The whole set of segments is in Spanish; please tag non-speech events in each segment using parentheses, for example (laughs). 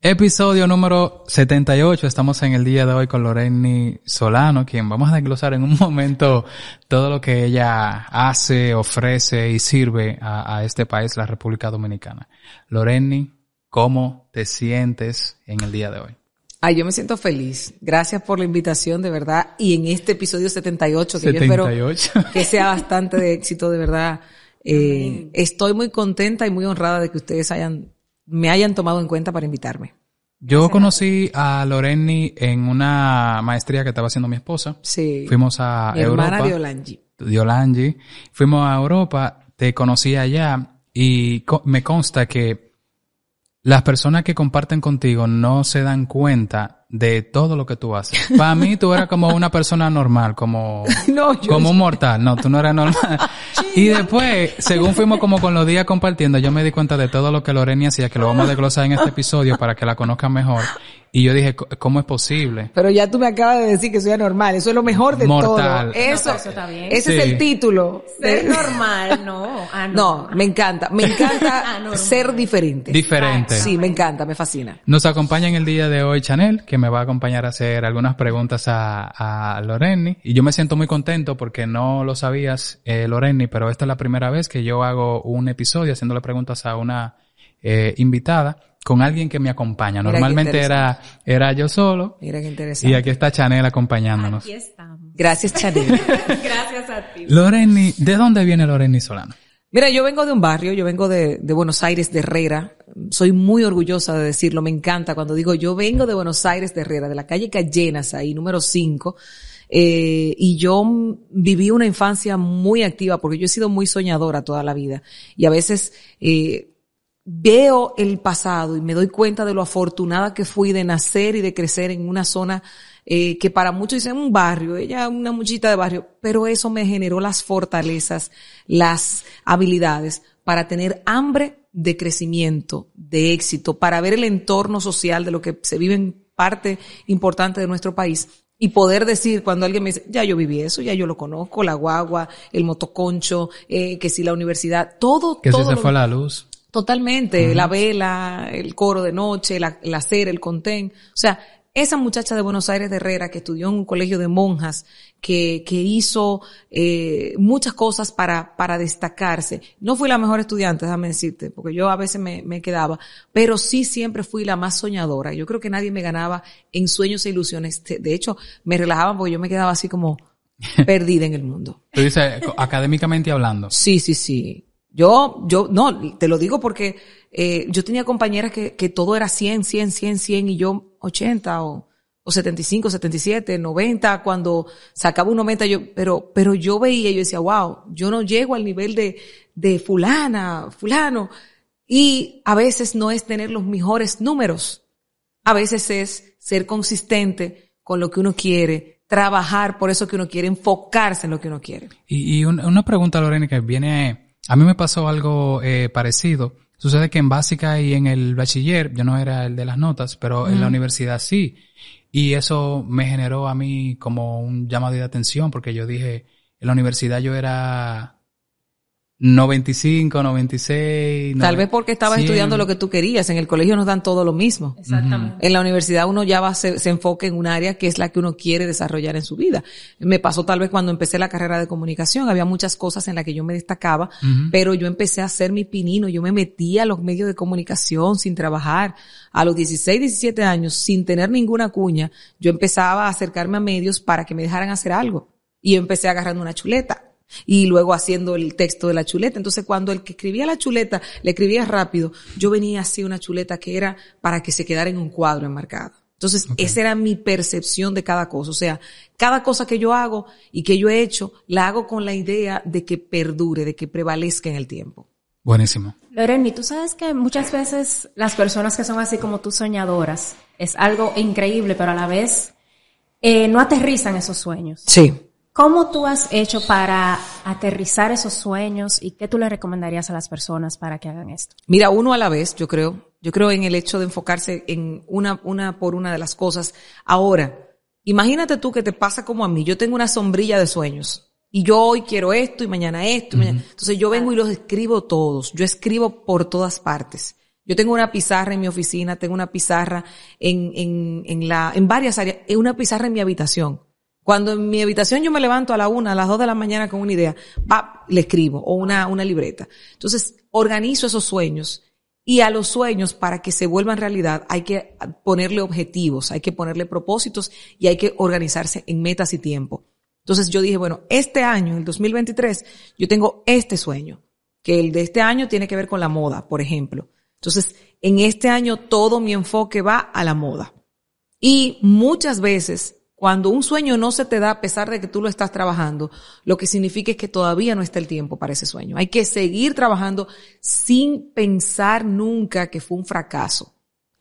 Episodio número 78. Estamos en el día de hoy con Loreni Solano, quien vamos a desglosar en un (laughs) momento todo lo que ella hace, ofrece y sirve a, este país, la República Dominicana. Loreni, ¿cómo te sientes en el día de hoy? Ay, yo me siento feliz. Gracias por la invitación, de verdad. Y en este episodio 78, que yo espero (laughs) que sea bastante de éxito, de verdad. Eh, estoy muy contenta y muy honrada de que ustedes hayan me hayan tomado en cuenta para invitarme. Yo conocí a Loreni en una maestría que estaba haciendo mi esposa. Sí. Fuimos a mi Europa. Hermana Diolangi. Diolangi. Fuimos a Europa, te conocí allá y me consta que las personas que comparten contigo no se dan cuenta de todo lo que tú haces. Para mí tú eras como una persona normal, como, (laughs) como un mortal. No, tú no eras normal. (laughs) y después, según fuimos como con los días compartiendo, yo me di cuenta de todo lo que Loreni hacía, que lo vamos a desglosar en este episodio para que la conozcan mejor. Y yo dije, ¿cómo es posible? Pero ya tú me acabas de decir que soy anormal. Eso es lo mejor de Mortal. todo. Eso, eso está bien. Ese es el título. Ser normal, no. No, me encanta. Me encanta (laughs) ser diferente. Diferente. Sí, me encanta, me fascina. Nos acompaña en el día de hoy Chanel, que me va a acompañar a hacer algunas preguntas a, a Loreni. Y yo me siento muy contento porque no lo sabías, eh, Loreni, pero esta es la primera vez que yo hago un episodio haciéndole preguntas a una eh, invitada con alguien que me acompaña. Normalmente era, era yo solo. Mira qué interesante. Y aquí está Chanel acompañándonos. Aquí estamos. Gracias, Chanel. (laughs) Gracias a ti. Loreni, ¿de dónde viene Loreni Solano? Mira, yo vengo de un barrio, yo vengo de, de, Buenos Aires, de Herrera. Soy muy orgullosa de decirlo, me encanta cuando digo yo vengo de Buenos Aires, de Herrera, de la calle Callenas, ahí, número 5. Eh, y yo viví una infancia muy activa porque yo he sido muy soñadora toda la vida. Y a veces, eh, veo el pasado y me doy cuenta de lo afortunada que fui de nacer y de crecer en una zona eh, que para muchos dicen un barrio, ella una muchita de barrio, pero eso me generó las fortalezas, las habilidades para tener hambre de crecimiento, de éxito, para ver el entorno social de lo que se vive en parte importante de nuestro país y poder decir cuando alguien me dice, ya yo viví eso, ya yo lo conozco, la guagua, el motoconcho, eh, que si la universidad, todo, que todo. si se fue la luz. Totalmente, la vela, el coro de noche, la, la cera, el contén. O sea, esa muchacha de Buenos Aires de Herrera que estudió en un colegio de monjas, que, que hizo eh, muchas cosas para, para destacarse. No fui la mejor estudiante, déjame decirte, porque yo a veces me, me quedaba, pero sí siempre fui la más soñadora. Yo creo que nadie me ganaba en sueños e ilusiones. De hecho, me relajaban porque yo me quedaba así como (laughs) perdida en el mundo. Tú dices, académicamente hablando. Sí, sí, sí. Yo, yo, no, te lo digo porque eh, yo tenía compañeras que, que todo era 100, 100, 100, 100 y yo 80 o, o 75, 77, 90, cuando sacaba un 90 yo, pero, pero yo veía yo decía, wow, yo no llego al nivel de, de fulana, fulano. Y a veces no es tener los mejores números. A veces es ser consistente con lo que uno quiere, trabajar por eso que uno quiere, enfocarse en lo que uno quiere. Y, y una pregunta, Lorena, que viene a mí me pasó algo eh, parecido. Sucede que en básica y en el bachiller, yo no era el de las notas, pero en la universidad sí. Y eso me generó a mí como un llamado de atención porque yo dije, en la universidad yo era 95, 96. Tal vez porque estabas estudiando lo que tú querías. En el colegio nos dan todo lo mismo. Exactamente. En la universidad uno ya va, se, se enfoca en un área que es la que uno quiere desarrollar en su vida. Me pasó tal vez cuando empecé la carrera de comunicación. Había muchas cosas en las que yo me destacaba, pero yo empecé a hacer mi pinino. Yo me metí a los medios de comunicación sin trabajar. A los 16, 17 años, sin tener ninguna cuña, yo empezaba a acercarme a medios para que me dejaran hacer algo. Y empecé agarrando una chuleta y luego haciendo el texto de la chuleta. Entonces, cuando el que escribía la chuleta le escribía rápido, yo venía así una chuleta que era para que se quedara en un cuadro enmarcado. Entonces, esa era mi percepción de cada cosa. O sea, cada cosa que yo hago y que yo he hecho, la hago con la idea de que perdure, de que prevalezca en el tiempo. Buenísimo. Loreni, tú sabes que muchas veces las personas que son así como tú soñadoras, es algo increíble, pero a la vez eh, no aterrizan esos sueños. Sí. ¿Cómo tú has hecho para aterrizar esos sueños y qué tú le recomendarías a las personas para que hagan esto? Mira, uno a la vez, yo creo. Yo creo en el hecho de enfocarse en una, una por una de las cosas. Ahora, imagínate tú que te pasa como a mí. Yo tengo una sombrilla de sueños. Y yo hoy quiero esto y mañana esto. Entonces yo vengo y los escribo todos. Yo escribo por todas partes. Yo tengo una pizarra en mi oficina, tengo una pizarra en, en, en la, en varias áreas, una pizarra en mi habitación. Cuando en mi habitación yo me levanto a la una, a las dos de la mañana con una idea, va, le escribo, o una, una libreta. Entonces, organizo esos sueños y a los sueños, para que se vuelvan realidad, hay que ponerle objetivos, hay que ponerle propósitos y hay que organizarse en metas y tiempo. Entonces yo dije, bueno, este año, el 2023, yo tengo este sueño, que el de este año tiene que ver con la moda, por ejemplo. Entonces, en este año todo mi enfoque va a la moda. Y muchas veces cuando un sueño no se te da a pesar de que tú lo estás trabajando, lo que significa es que todavía no está el tiempo para ese sueño. Hay que seguir trabajando sin pensar nunca que fue un fracaso.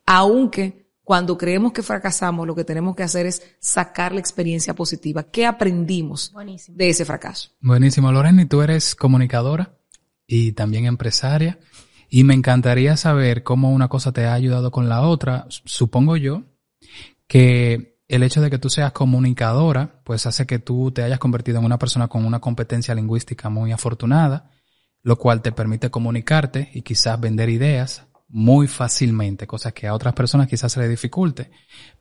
Aunque cuando creemos que fracasamos, lo que tenemos que hacer es sacar la experiencia positiva. ¿Qué aprendimos de ese fracaso? Buenísimo, Lorena. Y tú eres comunicadora y también empresaria. Y me encantaría saber cómo una cosa te ha ayudado con la otra. Supongo yo que el hecho de que tú seas comunicadora, pues hace que tú te hayas convertido en una persona con una competencia lingüística muy afortunada, lo cual te permite comunicarte y quizás vender ideas muy fácilmente, cosas que a otras personas quizás se les dificulte.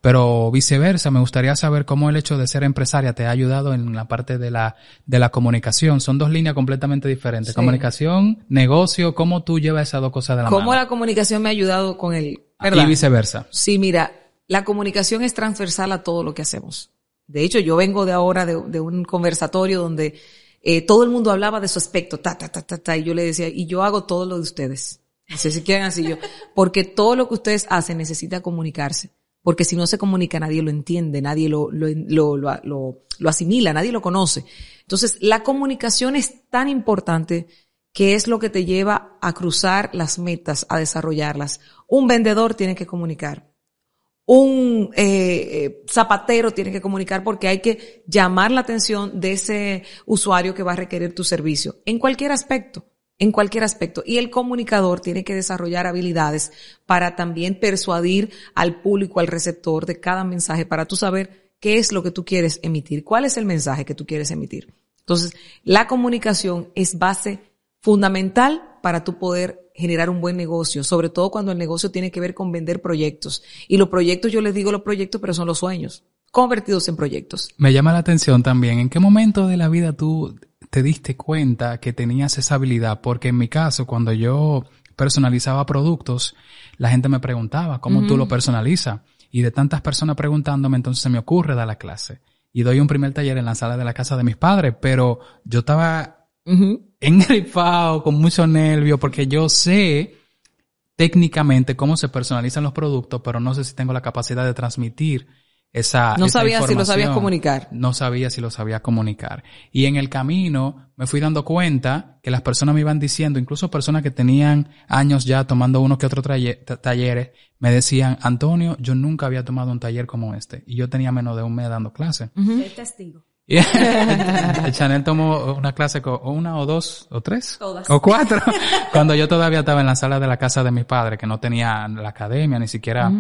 Pero viceversa, me gustaría saber cómo el hecho de ser empresaria te ha ayudado en la parte de la, de la comunicación. Son dos líneas completamente diferentes. Comunicación, negocio, ¿cómo tú llevas esas dos cosas de la mano? ¿Cómo la comunicación me ha ayudado con el, Y viceversa. Sí, mira, la comunicación es transversal a todo lo que hacemos. De hecho, yo vengo de ahora de, un conversatorio donde eh, todo el mundo hablaba de su aspecto, ta, ta, ta, ta, ta, y yo le decía, y yo hago todo lo de ustedes. No sé si quieren así yo. Porque todo lo que ustedes hacen necesita comunicarse. Porque si no se comunica, nadie lo entiende, nadie lo, lo, lo, lo, lo asimila, nadie lo conoce. Entonces, la comunicación es tan importante que es lo que te lleva a cruzar las metas, a desarrollarlas. Un vendedor tiene que comunicar un eh, eh, zapatero tiene que comunicar porque hay que llamar la atención de ese usuario que va a requerir tu servicio en cualquier aspecto, en cualquier aspecto. Y el comunicador tiene que desarrollar habilidades para también persuadir al público, al receptor de cada mensaje para tú saber qué es lo que tú quieres emitir, cuál es el mensaje que tú quieres emitir. Entonces, la comunicación es base fundamental para tú poder generar un buen negocio, sobre todo cuando el negocio tiene que ver con vender proyectos. Y los proyectos, yo les digo los proyectos, pero son los sueños, convertidos en proyectos. Me llama la atención también, ¿en qué momento de la vida tú te diste cuenta que tenías esa habilidad? Porque en mi caso, cuando yo personalizaba productos, la gente me preguntaba, ¿cómo tú lo personalizas? Y de tantas personas preguntándome, entonces se me ocurre dar la clase. Y doy un primer taller en la sala de la casa de mis padres, pero yo estaba engrifado, con mucho nervio, porque yo sé técnicamente cómo se personalizan los productos, pero no sé si tengo la capacidad de transmitir esa, no sabía si lo sabías comunicar. No sabía si lo sabía comunicar. Y en el camino me fui dando cuenta que las personas me iban diciendo, incluso personas que tenían años ya tomando uno que otro talleres, me decían, Antonio, yo nunca había tomado un taller como este. Y yo tenía menos de un mes dando clase. testigo. (laughs) Chanel tomó una clase con una o dos o tres o cuatro (laughs) cuando yo todavía estaba en la sala de la casa de mis padres que no tenía la academia ni siquiera.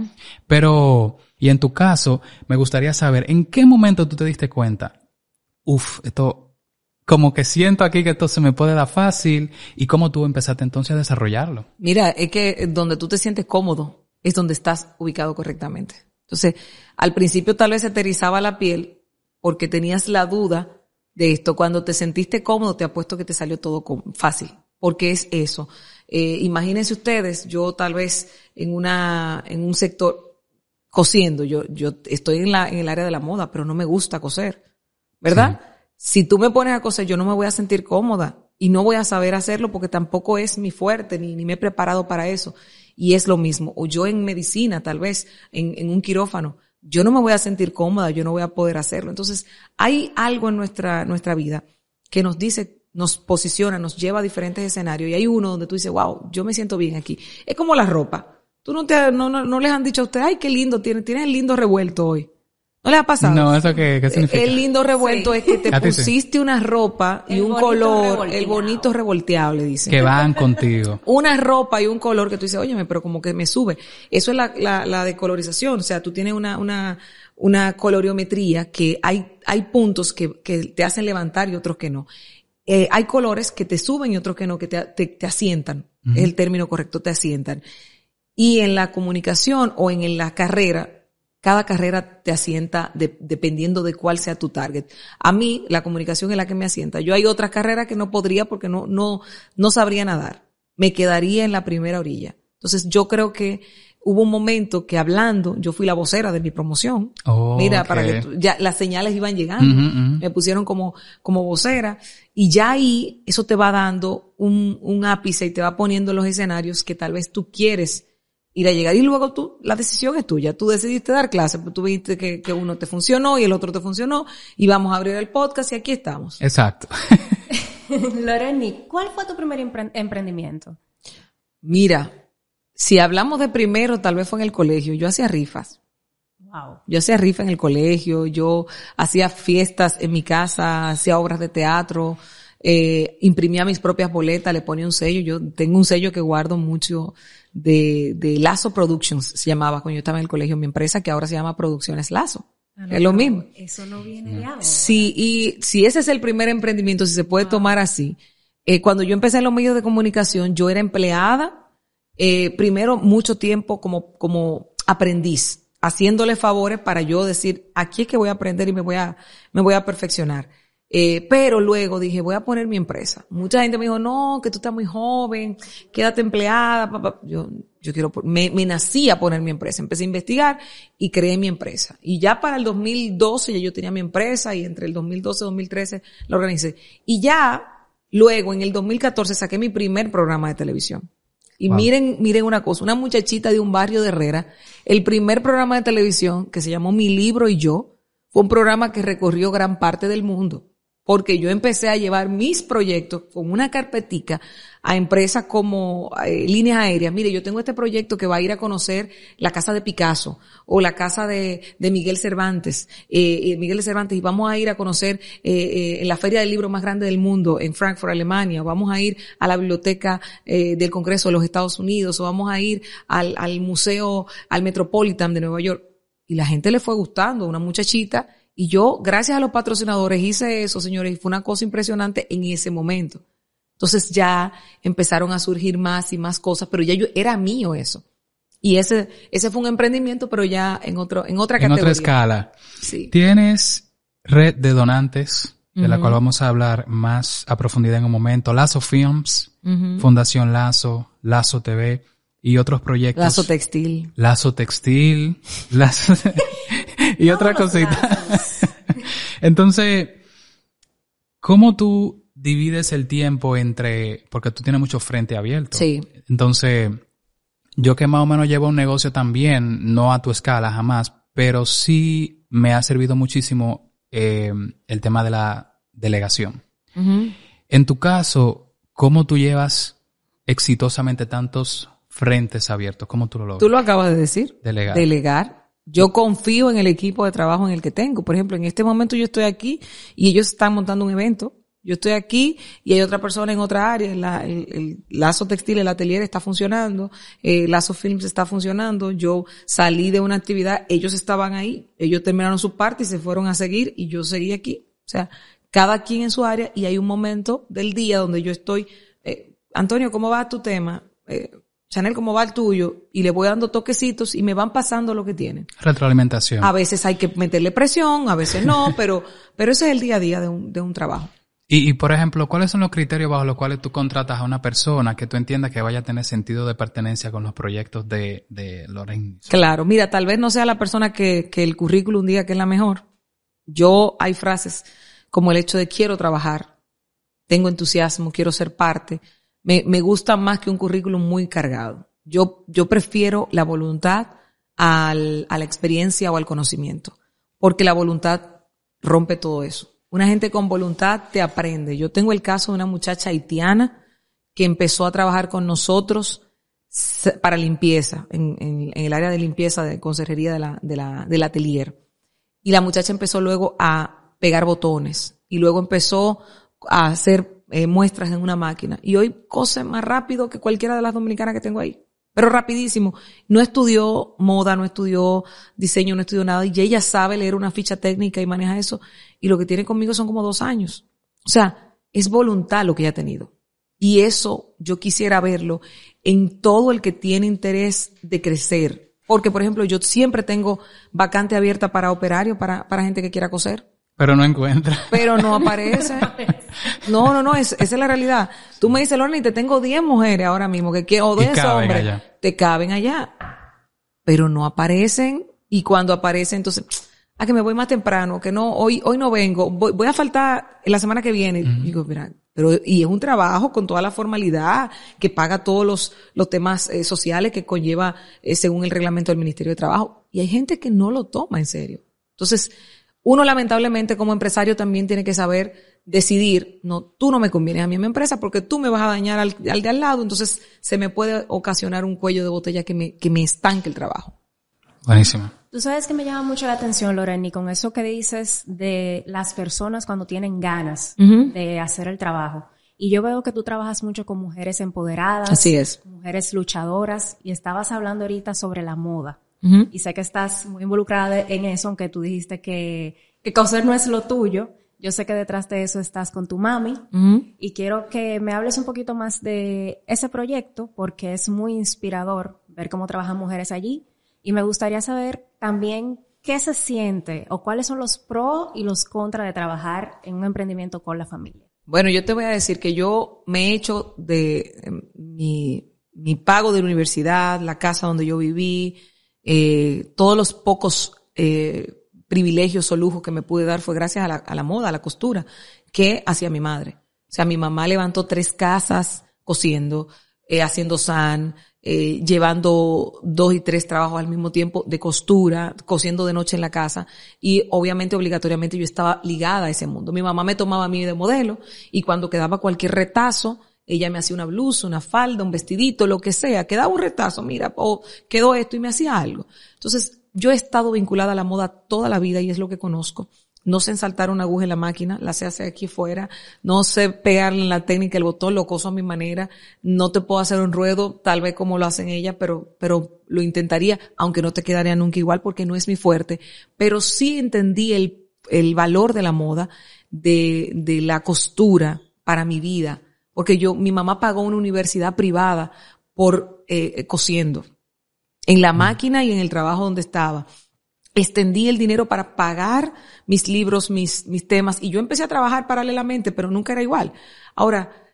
Pero, y en tu caso, me gustaría saber en qué momento tú te diste cuenta. Uf, esto, como que siento aquí que esto se me puede dar fácil y cómo tú empezaste entonces a desarrollarlo. Mira, es que donde tú te sientes cómodo es donde estás ubicado correctamente. Entonces, al principio tal vez se te erizaba la piel porque tenías la duda de esto. Cuando te sentiste cómodo, te apuesto que te salió todo fácil, porque es eso. Eh, imagínense ustedes, yo tal vez en una, en un sector cosiendo, yo, yo estoy en la, en el área de la moda, pero no me gusta coser, ¿verdad? Si tú me pones a coser, yo no me voy a sentir cómoda y no voy a saber hacerlo porque tampoco es mi fuerte, ni, ni me he preparado para eso. Y es lo mismo. O yo en medicina, tal vez, en, en un quirófano, yo no me voy a sentir cómoda, yo no voy a poder hacerlo. Entonces, hay algo en nuestra, nuestra vida que nos dice, nos posiciona, nos lleva a diferentes escenarios y hay uno donde tú dices, wow, yo me siento bien aquí. Es como la ropa. Tú no te, no, no, no les han dicho a ustedes, ay, qué lindo, tienes, tienes el lindo revuelto hoy. ¿No le ha pasado? No, ¿eso qué, qué significa? El lindo revuelto es que te pusiste una ropa y un color, el bonito revolteable, dice. Que van contigo. (laughs) Una ropa y un color que tú dices, óyeme, pero como que me sube. Eso es la, la, la decolorización. O sea, tú tienes una, una, una coloriometría que hay, hay puntos que, que te hacen levantar y otros que no. Eh, hay colores que te suben y otros que no, que te, te, asientan. Es el término correcto, te asientan. Y en la comunicación o en la carrera, cada carrera te asienta dependiendo de cuál sea tu target. A mí, la comunicación es la que me asienta. Yo hay otras carreras que no podría porque no, no, no sabría nadar. Me quedaría en la primera orilla. Entonces, yo creo que hubo un momento que hablando, yo fui la vocera de mi promoción. Oh, Mira, para que tú- ya las señales iban llegando. Me pusieron como, como vocera. Y ya ahí, eso te va dando un, un ápice y te va poniendo en los escenarios que tal vez tú quieres ir a llegar. Y luego tú, la decisión es tuya. Tú decidiste dar clases, pero tú viste que, que uno te funcionó y el otro te funcionó. Y vamos a abrir el podcast y aquí estamos. Exacto. (laughs) Loreni, ¿cuál fue tu primer empre- emprendimiento? Mira, si hablamos de primero, tal vez fue en el colegio. Yo hacía rifas. Wow. Yo hacía rifa en el colegio, yo hacía fiestas en mi casa, hacía obras de teatro, eh, imprimía mis propias boletas, le ponía un sello. Yo tengo un sello que guardo mucho de, de Lazo Productions, se llamaba cuando yo estaba en el colegio, mi empresa que ahora se llama Producciones Lazo. es lo mismo. Eso no viene de ahora. Sí, y si ese es el primer emprendimiento, si se puede tomar así, eh, cuando yo empecé en los medios de comunicación, yo era empleada, eh, primero mucho tiempo como, como aprendiz, haciéndole favores para yo decir, aquí es que voy a aprender y me voy a, me voy a perfeccionar. Eh, pero luego dije, voy a poner mi empresa. Mucha gente me dijo, no, que tú estás muy joven, quédate empleada. pa, pa". Yo, yo quiero, me, me nací a poner mi empresa. Empecé a investigar y creé mi empresa. Y ya para el 2012 ya yo tenía mi empresa y entre el 2012 y 2013 la organicé. Y ya luego en el 2014 saqué mi primer programa de televisión. Y Wow. miren, miren una cosa, una muchachita de un barrio de Herrera, el primer programa de televisión que se llamó Mi Libro y Yo, fue un programa que recorrió gran parte del mundo. Porque yo empecé a llevar mis proyectos con una carpetica a empresas como eh, líneas aéreas. Mire, yo tengo este proyecto que va a ir a conocer la casa de Picasso o la casa de, Miguel Cervantes, eh, eh, Miguel Cervantes, y vamos a ir a conocer eh, la feria del libro más grande del mundo en Frankfurt, Alemania, o vamos a ir a la biblioteca del Congreso de los Estados Unidos, o vamos a ir al museo, al Metropolitan de Nueva York. Y la gente le fue gustando, una muchachita, y yo, gracias a los patrocinadores, hice eso, señores, y fue una cosa impresionante en ese momento. Entonces ya empezaron a surgir más y más cosas, pero ya yo, era mío eso. Y ese, ese fue un emprendimiento, pero ya en otro, en otra en categoría. otra escala. Sí. Tienes red de donantes, de la cual vamos a hablar más a profundidad en un momento. Lazo Films. Fundación Lazo, Lazo TV y otros proyectos. Lazo textil. Lazo Textil, Lazo (laughs) (laughs) (laughs) y otra cosita. (laughs) (laughs) Entonces, ¿cómo tú divides el tiempo entre, porque tú tienes mucho frente abierto? Sí. Entonces, yo que más o menos llevo un negocio también, no a tu escala jamás, pero sí me ha servido muchísimo eh, el tema de la delegación. En tu caso, ¿cómo tú llevas exitosamente tantos frentes abiertos? ¿Cómo tú lo logras? Tú lo acabas de decir. Delegar. Delegar. Yo confío en el equipo de trabajo en el que tengo. Por ejemplo, en este momento yo estoy aquí y ellos están montando un evento. Yo estoy aquí y hay otra persona en otra área. El, el Lazo Textil, el atelier está funcionando. eh, Lazo Films está funcionando. Yo salí de una actividad, ellos estaban ahí. Ellos terminaron su parte y se fueron a seguir y yo seguí aquí. O sea, cada quien en su área y hay un momento del día donde yo estoy, eh, Antonio, ¿cómo va tu tema? Eh, Chanel, ¿cómo va el tuyo? Y le voy dando toquecitos y me van pasando lo que tienen. Retroalimentación. A veces hay que meterle presión, a veces no, (laughs) pero, pero ese es el día a día de un, de un trabajo. Y, y, por ejemplo, ¿cuáles son los criterios bajo los cuales tú contratas a una persona que tú entiendas que vaya a tener sentido de pertenencia con los proyectos de, de Loren? Claro, mira, tal vez no sea la persona que, que el currículum diga que es la mejor. Yo hay frases como el hecho de quiero trabajar, tengo entusiasmo, quiero ser parte. Me, me gusta más que un currículum muy cargado. Yo, yo prefiero la voluntad al, a la experiencia o al conocimiento, porque la voluntad rompe todo eso. Una gente con voluntad te aprende. Yo tengo el caso de una muchacha haitiana que empezó a trabajar con nosotros para limpieza, en, en- en el área de limpieza de conserjería de la, de la, del atelier. Y la muchacha empezó luego a pegar botones y luego empezó a hacer eh, muestras en una máquina. Y hoy cose más rápido que cualquiera de las dominicanas que tengo ahí. Pero rapidísimo. No estudió moda, no estudió diseño, no estudió nada. Y ella sabe leer una ficha técnica y maneja eso. Y lo que tiene conmigo son como dos años. O sea, es voluntad lo que ella ha tenido. Y eso yo quisiera verlo en todo el que tiene interés de crecer. Porque, por ejemplo, yo siempre tengo vacante abierta para operario, para, para gente que quiera coser. Pero no encuentra. (laughs) Pero no aparece. No, no, no, es, esa es la realidad. Tú me dices, Lorna, y te tengo 10 mujeres ahora mismo que quiero, o 10 hombres. Allá. Te caben allá. Pero no aparecen. Y cuando aparecen, entonces, a que me voy más temprano, que no, hoy, hoy no vengo, voy, voy a faltar la semana que viene. Digo, mira, pero, y es un trabajo con toda la formalidad que paga todos los, los temas eh, sociales que conlleva eh, según el reglamento del Ministerio de Trabajo. Y hay gente que no lo toma en serio. Entonces, uno lamentablemente como empresario también tiene que saber decidir, no, tú no me convienes a mí en mi empresa porque tú me vas a dañar al, al de al lado, entonces se me puede ocasionar un cuello de botella que me, que me estanque el trabajo. Buenísimo. Tú sabes que me llama mucho la atención, Loreni, con eso que dices de las personas cuando tienen ganas de hacer el trabajo. Y yo veo que tú trabajas mucho con mujeres empoderadas. Así es. Mujeres luchadoras. Y estabas hablando ahorita sobre la moda. Y sé que estás muy involucrada en eso, aunque tú dijiste que, que coser no es lo tuyo. Yo sé que detrás de eso estás con tu mami y quiero que me hables un poquito más de ese proyecto porque es muy inspirador ver cómo trabajan mujeres allí y me gustaría saber también qué se siente o cuáles son los pros y los contras de trabajar en un emprendimiento con la familia. Bueno, yo te voy a decir que yo me he hecho de em, mi, mi pago de la universidad, la casa donde yo viví, eh, todos los pocos eh, privilegios o lujos que me pude dar fue gracias a la, moda, a la costura, que hacía mi madre. O sea, mi mamá levantó tres casas cosiendo, eh, haciendo san, eh, llevando dos y tres trabajos al mismo tiempo de costura, cosiendo de noche en la casa y obviamente obligatoriamente yo estaba ligada a ese mundo. Mi mamá me tomaba a mí de modelo y cuando quedaba cualquier retazo, ella me hacía una blusa, una falda, un vestidito, lo que sea, quedaba un retazo, mira, o quedó esto y me hacía algo. Entonces, yo he estado vinculada a la moda toda la vida y es lo que conozco. No sé ensaltar una aguja en la máquina, la sé hacer aquí fuera. No sé pegarle en la técnica el botón, lo coso a mi manera. No te puedo hacer un ruedo, tal vez como lo hacen ella, pero, pero lo intentaría, aunque no te quedaría nunca igual porque no es mi fuerte. Pero sí entendí el, el valor de la moda, de, de la costura para mi vida porque yo, mi mamá pagó una universidad privada por eh, cosiendo. En la mm. máquina y en el trabajo donde estaba. Extendí el dinero para pagar mis libros, mis, mis temas, y yo empecé a trabajar paralelamente, pero nunca era igual. Ahora,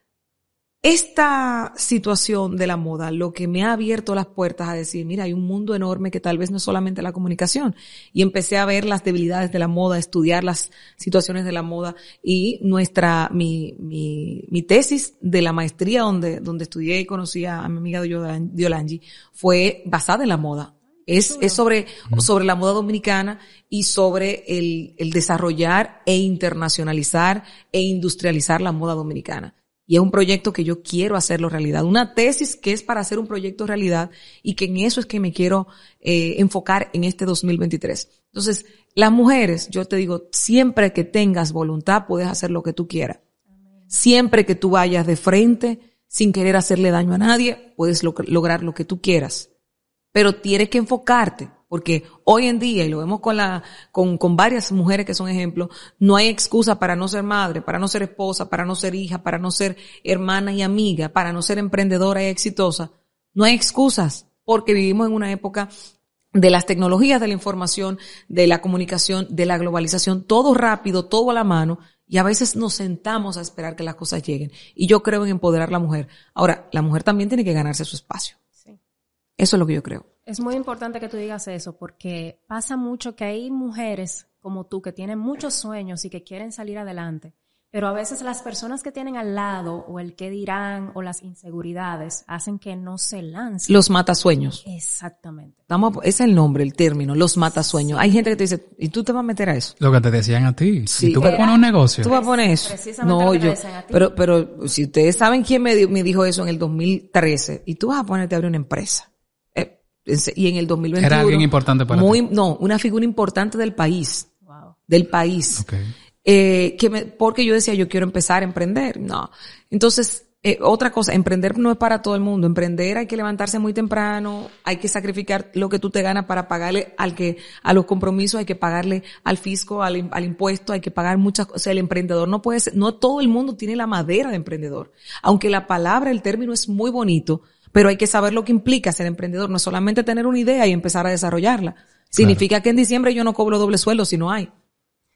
esta situación de la moda lo que me ha abierto las puertas a decir, mira, hay un mundo enorme que tal vez no es solamente la comunicación. Y empecé a ver las debilidades de la moda, a estudiar las situaciones de la moda y nuestra, mi, mi, mi tesis de la maestría donde, donde estudié y conocí a, mi amiga Diolangi fue basada en la moda. Es, es sobre, sobre la moda dominicana y sobre el, el desarrollar e internacionalizar e industrializar la moda dominicana. Y es un proyecto que yo quiero hacerlo realidad. Una tesis que es para hacer un proyecto realidad y que en eso es que me quiero eh, enfocar en este 2023. Entonces, las mujeres, yo te digo, siempre que tengas voluntad, puedes hacer lo que tú quieras. Siempre que tú vayas de frente, sin querer hacerle daño a nadie, puedes lograr lo que tú quieras. Pero tienes que enfocarte. Porque hoy en día, y lo vemos con la, con, con varias mujeres que son ejemplos, no hay excusa para no ser madre, para no ser esposa, para no ser hija, para no ser hermana y amiga, para no ser emprendedora y exitosa. No hay excusas, porque vivimos en una época de las tecnologías de la información, de la comunicación, de la globalización, todo rápido, todo a la mano, y a veces nos sentamos a esperar que las cosas lleguen. Y yo creo en empoderar a la mujer. Ahora, la mujer también tiene que ganarse su espacio. Eso es lo que yo creo. Es muy importante que tú digas eso porque pasa mucho que hay mujeres como tú que tienen muchos sueños y que quieren salir adelante, pero a veces las personas que tienen al lado o el que dirán o las inseguridades hacen que no se lancen. Los matasueños. Exactamente. Ese es el nombre, el término, los matasueños. Hay gente que te dice, ¿y tú te vas a meter a eso? Lo que te decían a ti. Si tú vas a poner un negocio. Tú vas a poner eso. No, yo. Pero, pero si ustedes saben quién me, me dijo eso en el 2013, y tú vas a ponerte a abrir una empresa y en el 2021. Era alguien importante para muy, No, una figura importante del país. Del país. Eh, que me, porque yo decía, yo quiero empezar a emprender. No. Entonces, eh, otra cosa, emprender no es para todo el mundo. Emprender hay que levantarse muy temprano, hay que sacrificar lo que tú te ganas para pagarle al que, a los compromisos, hay que pagarle al fisco, al, al impuesto, hay que pagar muchas cosas. O sea, el emprendedor no puede ser, no todo el mundo tiene la madera de emprendedor. Aunque la palabra, el término es muy bonito, Pero hay que saber lo que implica ser emprendedor. No es solamente tener una idea y empezar a desarrollarla. Significa que en diciembre yo no cobro doble sueldo si no hay.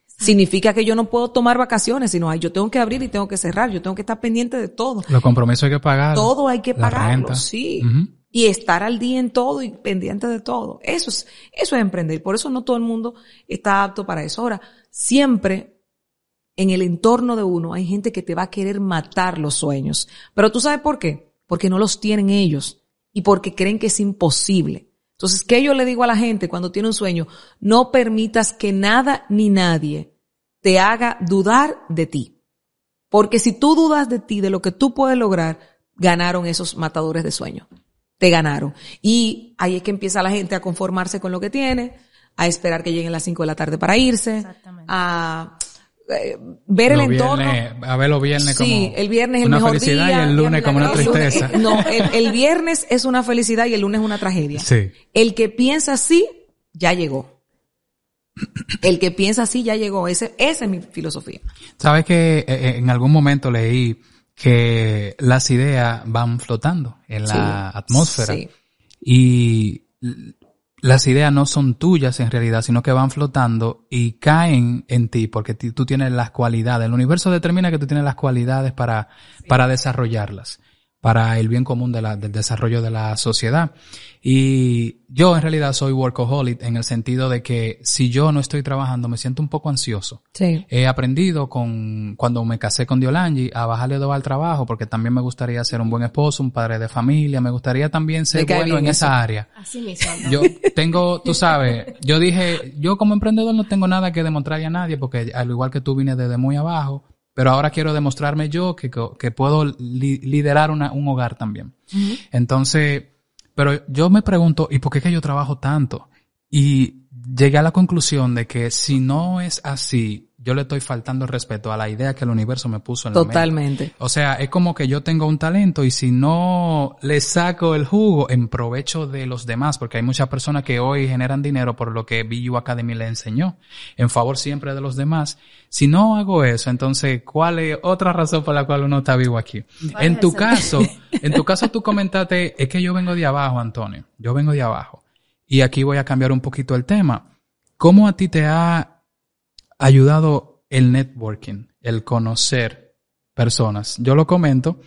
Significa que yo no puedo tomar vacaciones si no hay. Yo tengo que abrir y tengo que cerrar. Yo tengo que estar pendiente de todo. Los compromisos hay que pagar. Todo hay que pagarlo, sí. Y estar al día en todo y pendiente de todo. Eso es, eso es emprender. Por eso no todo el mundo está apto para eso. Ahora, siempre en el entorno de uno hay gente que te va a querer matar los sueños. Pero tú sabes por qué? Porque no los tienen ellos y porque creen que es imposible. Entonces, ¿qué yo le digo a la gente cuando tiene un sueño? No permitas que nada ni nadie te haga dudar de ti. Porque si tú dudas de ti, de lo que tú puedes lograr, ganaron esos matadores de sueño. Te ganaron. Y ahí es que empieza la gente a conformarse con lo que tiene, a esperar que lleguen las 5 de la tarde para irse, a eh, ver el entorno. a ver los viernes como sí, el viernes es el mejor felicidad día, y el lunes como una tristeza. (laughs) No, el, viernes es una felicidad y el lunes es una tragedia. Sí. El que piensa así, ya llegó. El que piensa así, ya llegó. Ese, esa es mi filosofía. Sabes que eh, en algún momento leí que las ideas van flotando en la atmósfera. Sí. Y las ideas no son tuyas en realidad, sino que van flotando y caen en ti porque tú tienes las cualidades. El universo determina que tú tienes las cualidades para, para desarrollarlas para el bien común de la, del desarrollo de la sociedad. Y yo en realidad soy workaholic en el sentido de que si yo no estoy trabajando me siento un poco ansioso. Sí. He aprendido con, cuando me casé con Diolangi a bajarle dos al trabajo porque también me gustaría ser un buen esposo, un padre de familia, me gustaría también ser bueno en esa área. Así mismo. Yo tengo, tú sabes, yo dije, yo como emprendedor no tengo nada que demostrarle a nadie porque al igual que tú vine desde muy abajo pero ahora quiero demostrarme yo que, que puedo liderar una, un hogar también. Entonces, pero yo me pregunto, ¿y por qué que yo trabajo tanto? Y llegué a la conclusión de que si no es así, yo le estoy faltando el respeto a la idea que el universo me puso en la Totalmente. O sea, es como que yo tengo un talento y si no le saco el jugo en provecho de los demás, porque hay muchas personas que hoy generan dinero por lo que BU Academy le enseñó, en favor siempre de los demás. Si no hago eso, entonces, ¿cuál es otra razón por la cual uno está vivo aquí? En tu caso, (laughs) en tu caso tú comentaste, es que yo vengo de abajo, Antonio. Yo vengo de abajo. Y aquí voy a cambiar un poquito el tema. ¿Cómo a ti te ha ayudado el networking, el conocer personas. Yo lo comento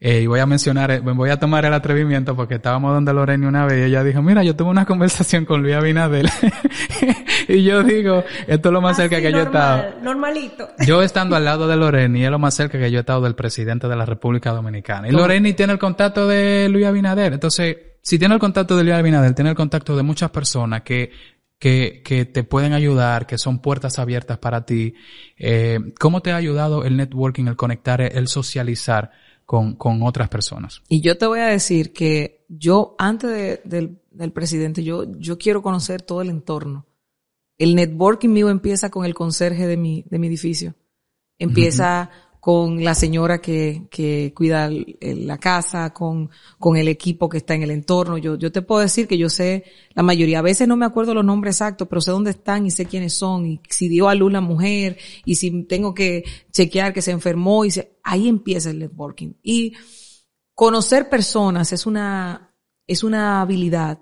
eh, y voy a mencionar, eh, voy a tomar el atrevimiento porque estábamos donde Lorena una vez y ella dijo, mira, yo tuve una conversación con Luis Abinadel (laughs) y yo digo, esto es lo más cerca que yo he estado. Normalito. Yo estando al lado de Lorena y es lo más cerca que yo he estado del presidente de la República Dominicana. Y Lorena tiene el contacto de Luis Abinader. Entonces, si tiene el contacto de Luis Abinader, tiene el contacto de muchas personas que que, que te pueden ayudar, que son puertas abiertas para ti. Eh, ¿Cómo te ha ayudado el networking, el conectar, el socializar con, con otras personas? Y yo te voy a decir que yo, antes del, del presidente, yo, yo quiero conocer todo el entorno. El networking mío empieza con el conserje de mi, de mi edificio. Empieza con la señora que, que cuida la casa, con, con el equipo que está en el entorno. Yo, yo te puedo decir que yo sé la mayoría, a veces no me acuerdo los nombres exactos, pero sé dónde están y sé quiénes son, y si dio a luz la mujer, y si tengo que chequear que se enfermó, y se, ahí empieza el networking. Y conocer personas es una, es una habilidad,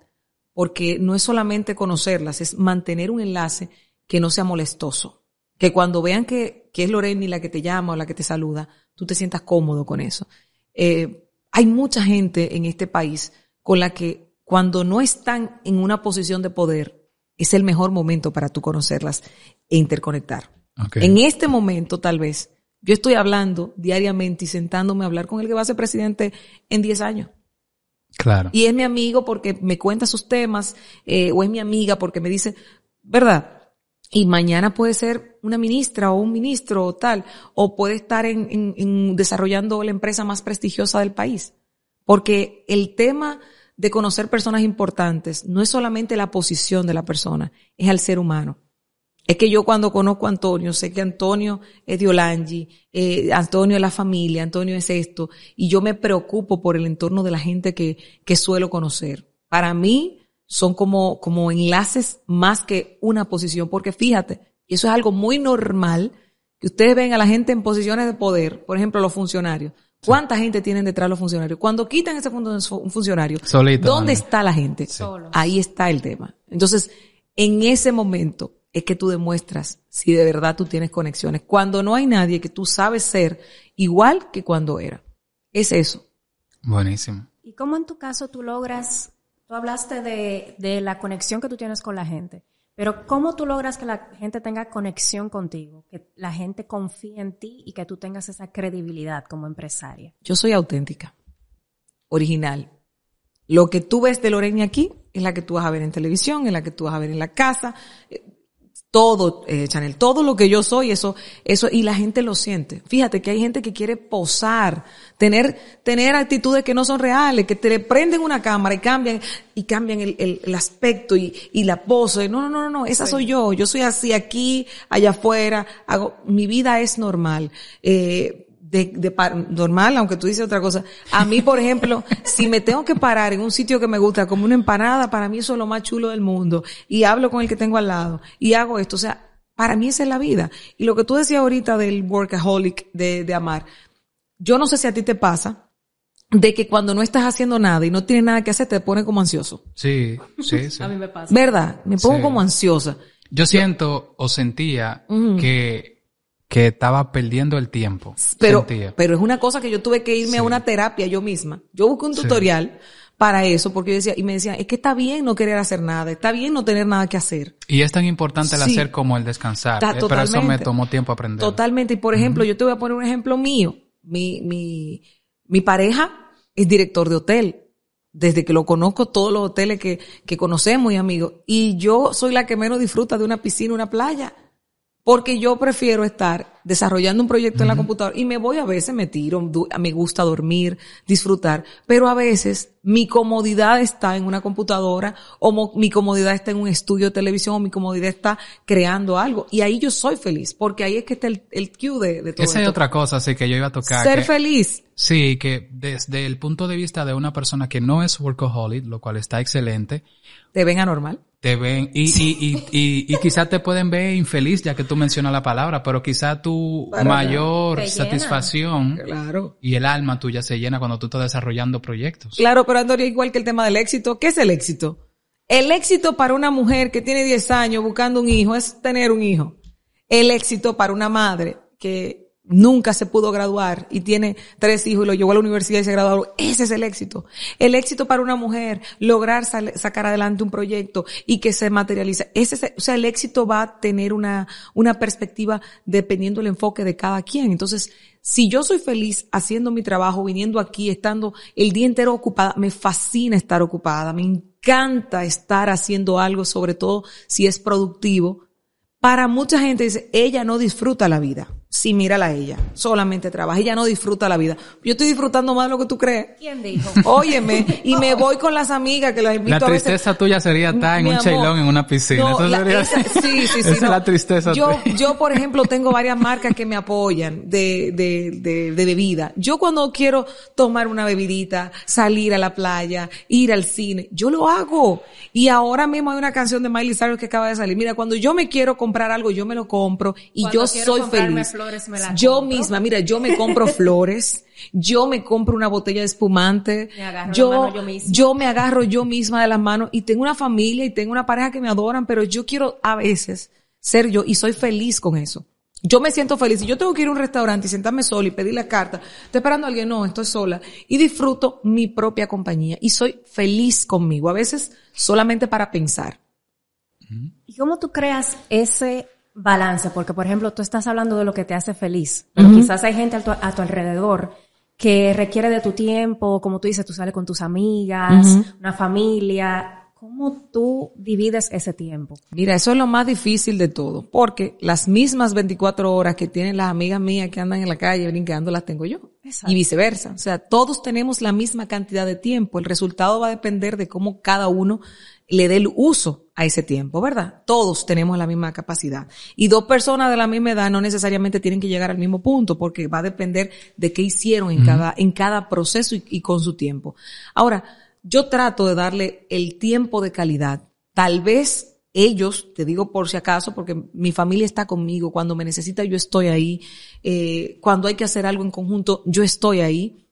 porque no es solamente conocerlas, es mantener un enlace que no sea molestoso que cuando vean que, que es Loreni la que te llama o la que te saluda, tú te sientas cómodo con eso. Eh, hay mucha gente en este país con la que cuando no están en una posición de poder, es el mejor momento para tú conocerlas e interconectar. En este momento, tal vez, yo estoy hablando diariamente y sentándome a hablar con el que va a ser presidente en 10 años. Claro. Y es mi amigo porque me cuenta sus temas, eh, o es mi amiga porque me dice, ¿verdad? Y mañana puede ser una ministra o un ministro o tal, o puede estar en, desarrollando la empresa más prestigiosa del país. Porque el tema de conocer personas importantes no es solamente la posición de la persona, es al ser humano. Es que yo cuando conozco a Antonio, sé que Antonio es de Olangi, eh, Antonio es la familia, Antonio es esto, y yo me preocupo por el entorno de la gente que, que suelo conocer. Para mí, son como, como enlaces más que una posición, porque fíjate, y eso es algo muy normal, que ustedes ven a la gente en posiciones de poder, por ejemplo, los funcionarios. ¿Cuánta gente tienen detrás los funcionarios? Cuando quitan ese un funcionario, Solito, ¿dónde está la gente? Ahí está el tema. Entonces, en ese momento es que tú demuestras si de verdad tú tienes conexiones. Cuando no hay nadie que tú sabes ser igual que cuando era. Es eso. Buenísimo. ¿Y cómo en tu caso tú logras, tú hablaste de, de la conexión que tú tienes con la gente, pero cómo tú logras que la gente tenga conexión contigo, que la gente confíe en ti y que tú tengas esa credibilidad como empresaria? Yo soy auténtica, original. Lo que tú ves de Lorena aquí es la que tú vas a ver en televisión, es la que tú vas a ver en la casa, todo, eh, Chanel, todo lo que yo soy, eso, eso, y la gente lo siente. Fíjate que hay gente que quiere posar, tener, tener actitudes que no son reales, que te prenden una cámara y cambian, y cambian el, el, el aspecto y, y la pose. No, no, no, no, no, esa soy yo. Yo soy así aquí, allá afuera, hago, mi vida es normal. Eh, de, de par- normal, aunque tú dices otra cosa. A mí, por ejemplo, (laughs) si me tengo que parar en un sitio que me gusta, como una empanada, para mí eso es lo más chulo del mundo. Y hablo con el que tengo al lado. Y hago esto. O sea, para mí esa es la vida. Y lo que tú decías ahorita del workaholic, de, de amar. Yo no sé si a ti te pasa, de que cuando no estás haciendo nada y no tienes nada que hacer, te pone como ansioso. Sí, sí, sí. (laughs) A mí me pasa. ¿Verdad? Me pongo Sí. como ansiosa. Yo siento o sentía que, que estaba perdiendo el tiempo. Pero, Sentía. pero es una cosa que yo tuve que irme a una terapia yo misma. Yo busqué un Sí. tutorial para eso, porque yo decía, y me decían, es que está bien no querer hacer nada, está bien no tener nada que hacer. Y es tan importante el Sí. hacer como el descansar. Ta- Eh, Pero eso me tomó tiempo aprender. Totalmente. Y por ejemplo, yo te voy a poner un ejemplo mío. Mi, mi, mi pareja es director de hotel. Desde que lo conozco, todos los hoteles que, que conocemos y amigos. Y yo soy la que menos disfruta de una piscina, una playa. Porque yo prefiero estar desarrollando un proyecto en la computadora y me voy a veces, me tiro, me gusta dormir, disfrutar, pero a veces mi comodidad está en una computadora o mo- mi comodidad está en un estudio de televisión o mi comodidad está creando algo y ahí yo soy feliz porque ahí es que está el, el cue de, de todo Esa es otra cosa, así que yo iba a tocar. Ser que- feliz. Sí, que desde el punto de vista de una persona que no es workaholic, lo cual está excelente, Te ven anormal. Te ven y, y, y, y, y quizá te pueden ver infeliz ya que tú mencionas la palabra, pero quizá tu mayor satisfacción Claro. y el alma tuya se llena cuando tú estás desarrollando proyectos. Claro, pero Antonio, igual que el tema del éxito, ¿qué es el éxito? El éxito para una mujer que tiene 10 años buscando un hijo es tener un hijo. El éxito para una madre que nunca se pudo graduar y tiene tres hijos y lo llevó a la universidad y se graduó, ese es el éxito. El éxito para una mujer, lograr sacar adelante un proyecto y que se materialice. Ese es, o sea, el éxito va a tener una, una perspectiva dependiendo del enfoque de cada quien. Entonces, si yo soy feliz haciendo mi trabajo, viniendo aquí, estando el día entero ocupada, me fascina estar ocupada, me encanta estar haciendo algo, sobre todo si es productivo. Para mucha gente dice, ella no disfruta la vida. Sí, mírala a ella. Solamente trabaja. Ella no disfruta la vida. Yo estoy disfrutando más de lo que tú crees. ¿Quién dijo? (laughs) Óyeme, y me voy con las amigas que las invito La a veces. tristeza tuya sería estar en un chailón en una piscina. no, Eso la- sería- esa- (laughs) sí, sí, sí. Esa es la tristeza. Yo, tuya. yo, por ejemplo, tengo varias marcas que me apoyan de, de, de, de bebida. Yo cuando quiero tomar una bebidita, salir a la playa, ir al cine, yo lo hago. Y ahora mismo hay una canción de Miley Cyrus que acaba de salir. Mira, cuando yo me quiero comprar algo, yo me lo compro y Cuando yo soy feliz. Flores, me la yo compro. misma, mira, yo me compro (laughs) flores. Yo me compro una botella de espumante. Me agarro la yo, mano yo misma. yo me agarro yo misma de las manos y tengo una familia y tengo una pareja que me adoran, pero yo quiero a veces ser yo y soy feliz con eso. Yo me siento feliz. Si yo tengo que ir a un restaurante y sentarme sola y pedir la carta, estoy esperando a alguien, no, estoy sola. Y disfruto mi propia compañía y soy feliz conmigo. A veces solamente para pensar. ¿Y cómo tú creas ese balance? Porque, por ejemplo, tú estás hablando de lo que te hace feliz, pero quizás hay gente a tu, a tu alrededor que requiere de tu tiempo, como tú dices, tú sales con tus amigas, una familia. ¿Cómo tú divides ese tiempo? Mira, eso es lo más difícil de todo, porque las mismas 24 horas que tienen las amigas mías que andan en la calle brincando las tengo yo. Exacto. Y viceversa. O sea, todos tenemos la misma cantidad de tiempo. El resultado va a depender de cómo cada uno le dé el uso a ese tiempo, ¿verdad? Todos tenemos la misma capacidad. Y dos personas de la misma edad no necesariamente tienen que llegar al mismo punto, porque va a depender de qué hicieron en cada, en cada proceso y, y con su tiempo. Ahora, yo trato de darle el tiempo de calidad. Tal vez ellos, te digo por si acaso, porque mi familia está conmigo, cuando me necesita yo estoy ahí, eh, cuando hay que hacer algo en conjunto, yo estoy ahí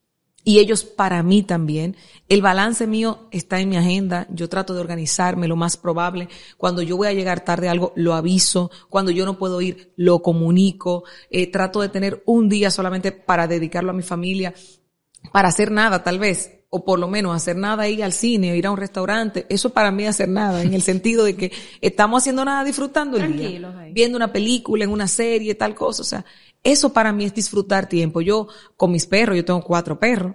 y ellos para mí también. El balance mío está en mi agenda. Yo trato de organizarme lo más probable. Cuando yo voy a llegar tarde a algo, lo aviso. Cuando yo no puedo ir, lo comunico. Eh, trato de tener un día solamente para dedicarlo a mi familia, para hacer nada tal vez. O por lo menos hacer nada, ir al cine, o ir a un restaurante. Eso para mí hacer nada, en el (laughs) sentido de que estamos haciendo nada disfrutando el día. Viendo una película, en una serie, tal cosa. O sea, eso para mí es disfrutar tiempo. Yo, con mis perros, yo tengo cuatro perros,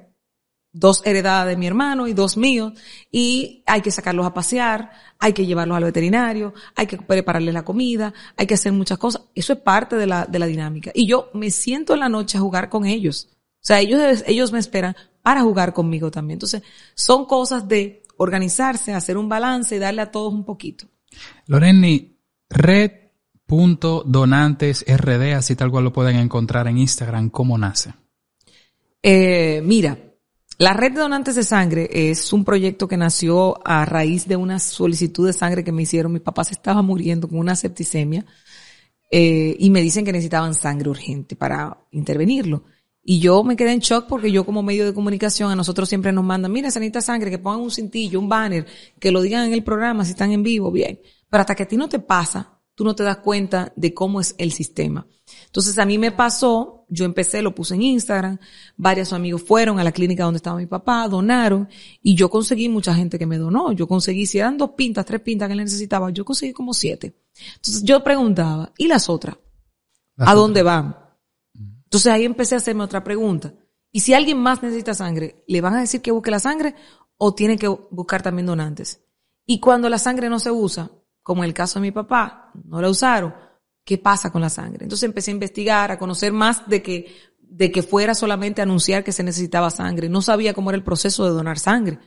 dos heredadas de mi hermano y dos míos, y hay que sacarlos a pasear, hay que llevarlos al veterinario, hay que prepararles la comida, hay que hacer muchas cosas. Eso es parte de la, de la dinámica. Y yo me siento en la noche a jugar con ellos. O sea, ellos, ellos me esperan para jugar conmigo también. Entonces, son cosas de organizarse, hacer un balance y darle a todos un poquito. Loreni, red punto donantes rd, así tal cual lo pueden encontrar en Instagram, ¿cómo nace? Eh, mira, la red de donantes de sangre es un proyecto que nació a raíz de una solicitud de sangre que me hicieron. Mi papá se estaba muriendo con una septicemia eh, y me dicen que necesitaban sangre urgente para intervenirlo. Y yo me quedé en shock porque yo como medio de comunicación a nosotros siempre nos mandan, mira, se necesita sangre, que pongan un cintillo, un banner, que lo digan en el programa si están en vivo, bien. Pero hasta que a ti no te pasa, tú no te das cuenta de cómo es el sistema. Entonces a mí me pasó, yo empecé, lo puse en Instagram, varios amigos fueron a la clínica donde estaba mi papá, donaron, y yo conseguí mucha gente que me donó. Yo conseguí, si eran dos pintas, tres pintas que él necesitaba, yo conseguí como siete. Entonces yo preguntaba, ¿y las otras? ¿A dónde van? Entonces ahí empecé a hacerme otra pregunta. ¿Y si alguien más necesita sangre, le van a decir que busque la sangre o tiene que buscar también donantes? Y cuando la sangre no se usa, como en el caso de mi papá, no la usaron, ¿qué pasa con la sangre? Entonces empecé a investigar, a conocer más de que, de que fuera solamente anunciar que se necesitaba sangre. No sabía cómo era el proceso de donar sangre.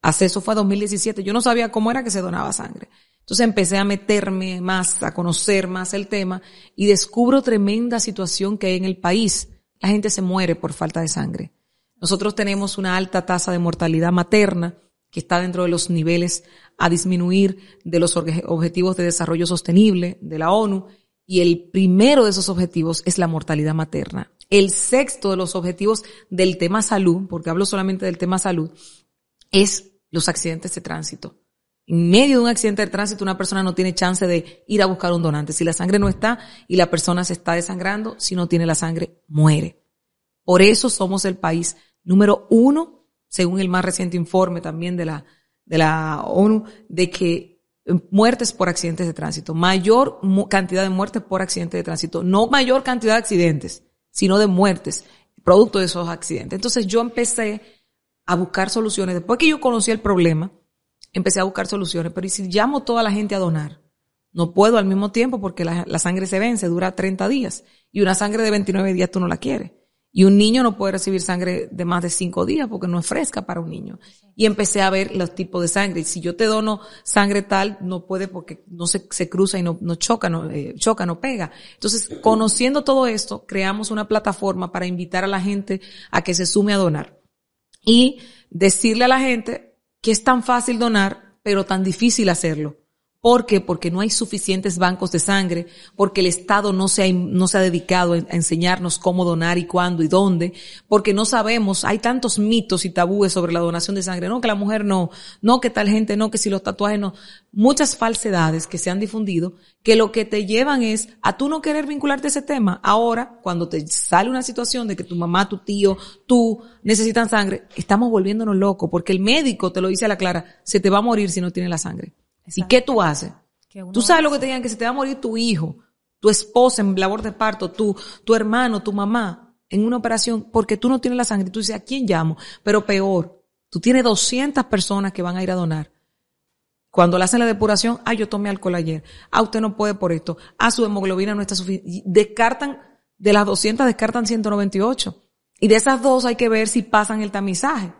Hace eso fue 2017. Yo no sabía cómo era que se donaba sangre. Entonces empecé a meterme más, a conocer más el tema y descubro tremenda situación que hay en el país. La gente se muere por falta de sangre. Nosotros tenemos una alta tasa de mortalidad materna que está dentro de los niveles a disminuir de los objetivos de desarrollo sostenible de la ONU y el primero de esos objetivos es la mortalidad materna. El sexto de los objetivos del tema salud, porque hablo solamente del tema salud, es los accidentes de tránsito. En medio de un accidente de tránsito una persona no tiene chance de ir a buscar un donante. Si la sangre no está y la persona se está desangrando, si no tiene la sangre, muere. Por eso somos el país número uno, según el más reciente informe también de la de la ONU de que muertes por accidentes de tránsito, mayor cantidad de muertes por accidentes de tránsito, no mayor cantidad de accidentes, sino de muertes producto de esos accidentes. Entonces yo empecé a buscar soluciones. Después que yo conocí el problema, empecé a buscar soluciones. Pero ¿y si llamo toda la gente a donar? No puedo al mismo tiempo porque la, la sangre se vence, dura 30 días. Y una sangre de 29 días tú no la quieres. Y un niño no puede recibir sangre de más de cinco días porque no es fresca para un niño. Y empecé a ver los tipos de sangre. Y si yo te dono sangre tal, no puede porque no se, cruza y no, no choca, no, eh, choca, no pega. Entonces, conociendo todo esto, creamos una plataforma para invitar a la gente a que se sume a donar. Y decirle a la gente que es tan fácil donar, pero tan difícil hacerlo. ¿Por qué? Porque no hay suficientes bancos de sangre, porque el Estado no se ha, no se ha dedicado a enseñarnos cómo donar y cuándo y dónde, porque no sabemos, hay tantos mitos y tabúes sobre la donación de sangre, no que la mujer no, no que tal gente no, que si los tatuajes no, muchas falsedades que se han difundido, que lo que te llevan es a tú no querer vincularte a ese tema. Ahora, cuando te sale una situación de que tu mamá, tu tío, tú necesitan sangre, estamos volviéndonos locos, porque el médico te lo dice a la clara, se te va a morir si no tiene la sangre. ¿Y qué tú haces? Tú sabes lo que te digan, que se te va a morir tu hijo, tu esposa en labor de parto, tu, tu hermano, tu mamá, en una operación, porque tú no tienes la sangre. Tú dices, ¿a quién llamo? Pero peor, tú tienes 200 personas que van a ir a donar. Cuando le hacen la depuración, ah, yo tomé alcohol ayer. Ah, usted no puede por esto. Ah, su hemoglobina no está suficiente. Descartan, de las 200 descartan 198. Y de esas dos hay que ver si pasan el tamizaje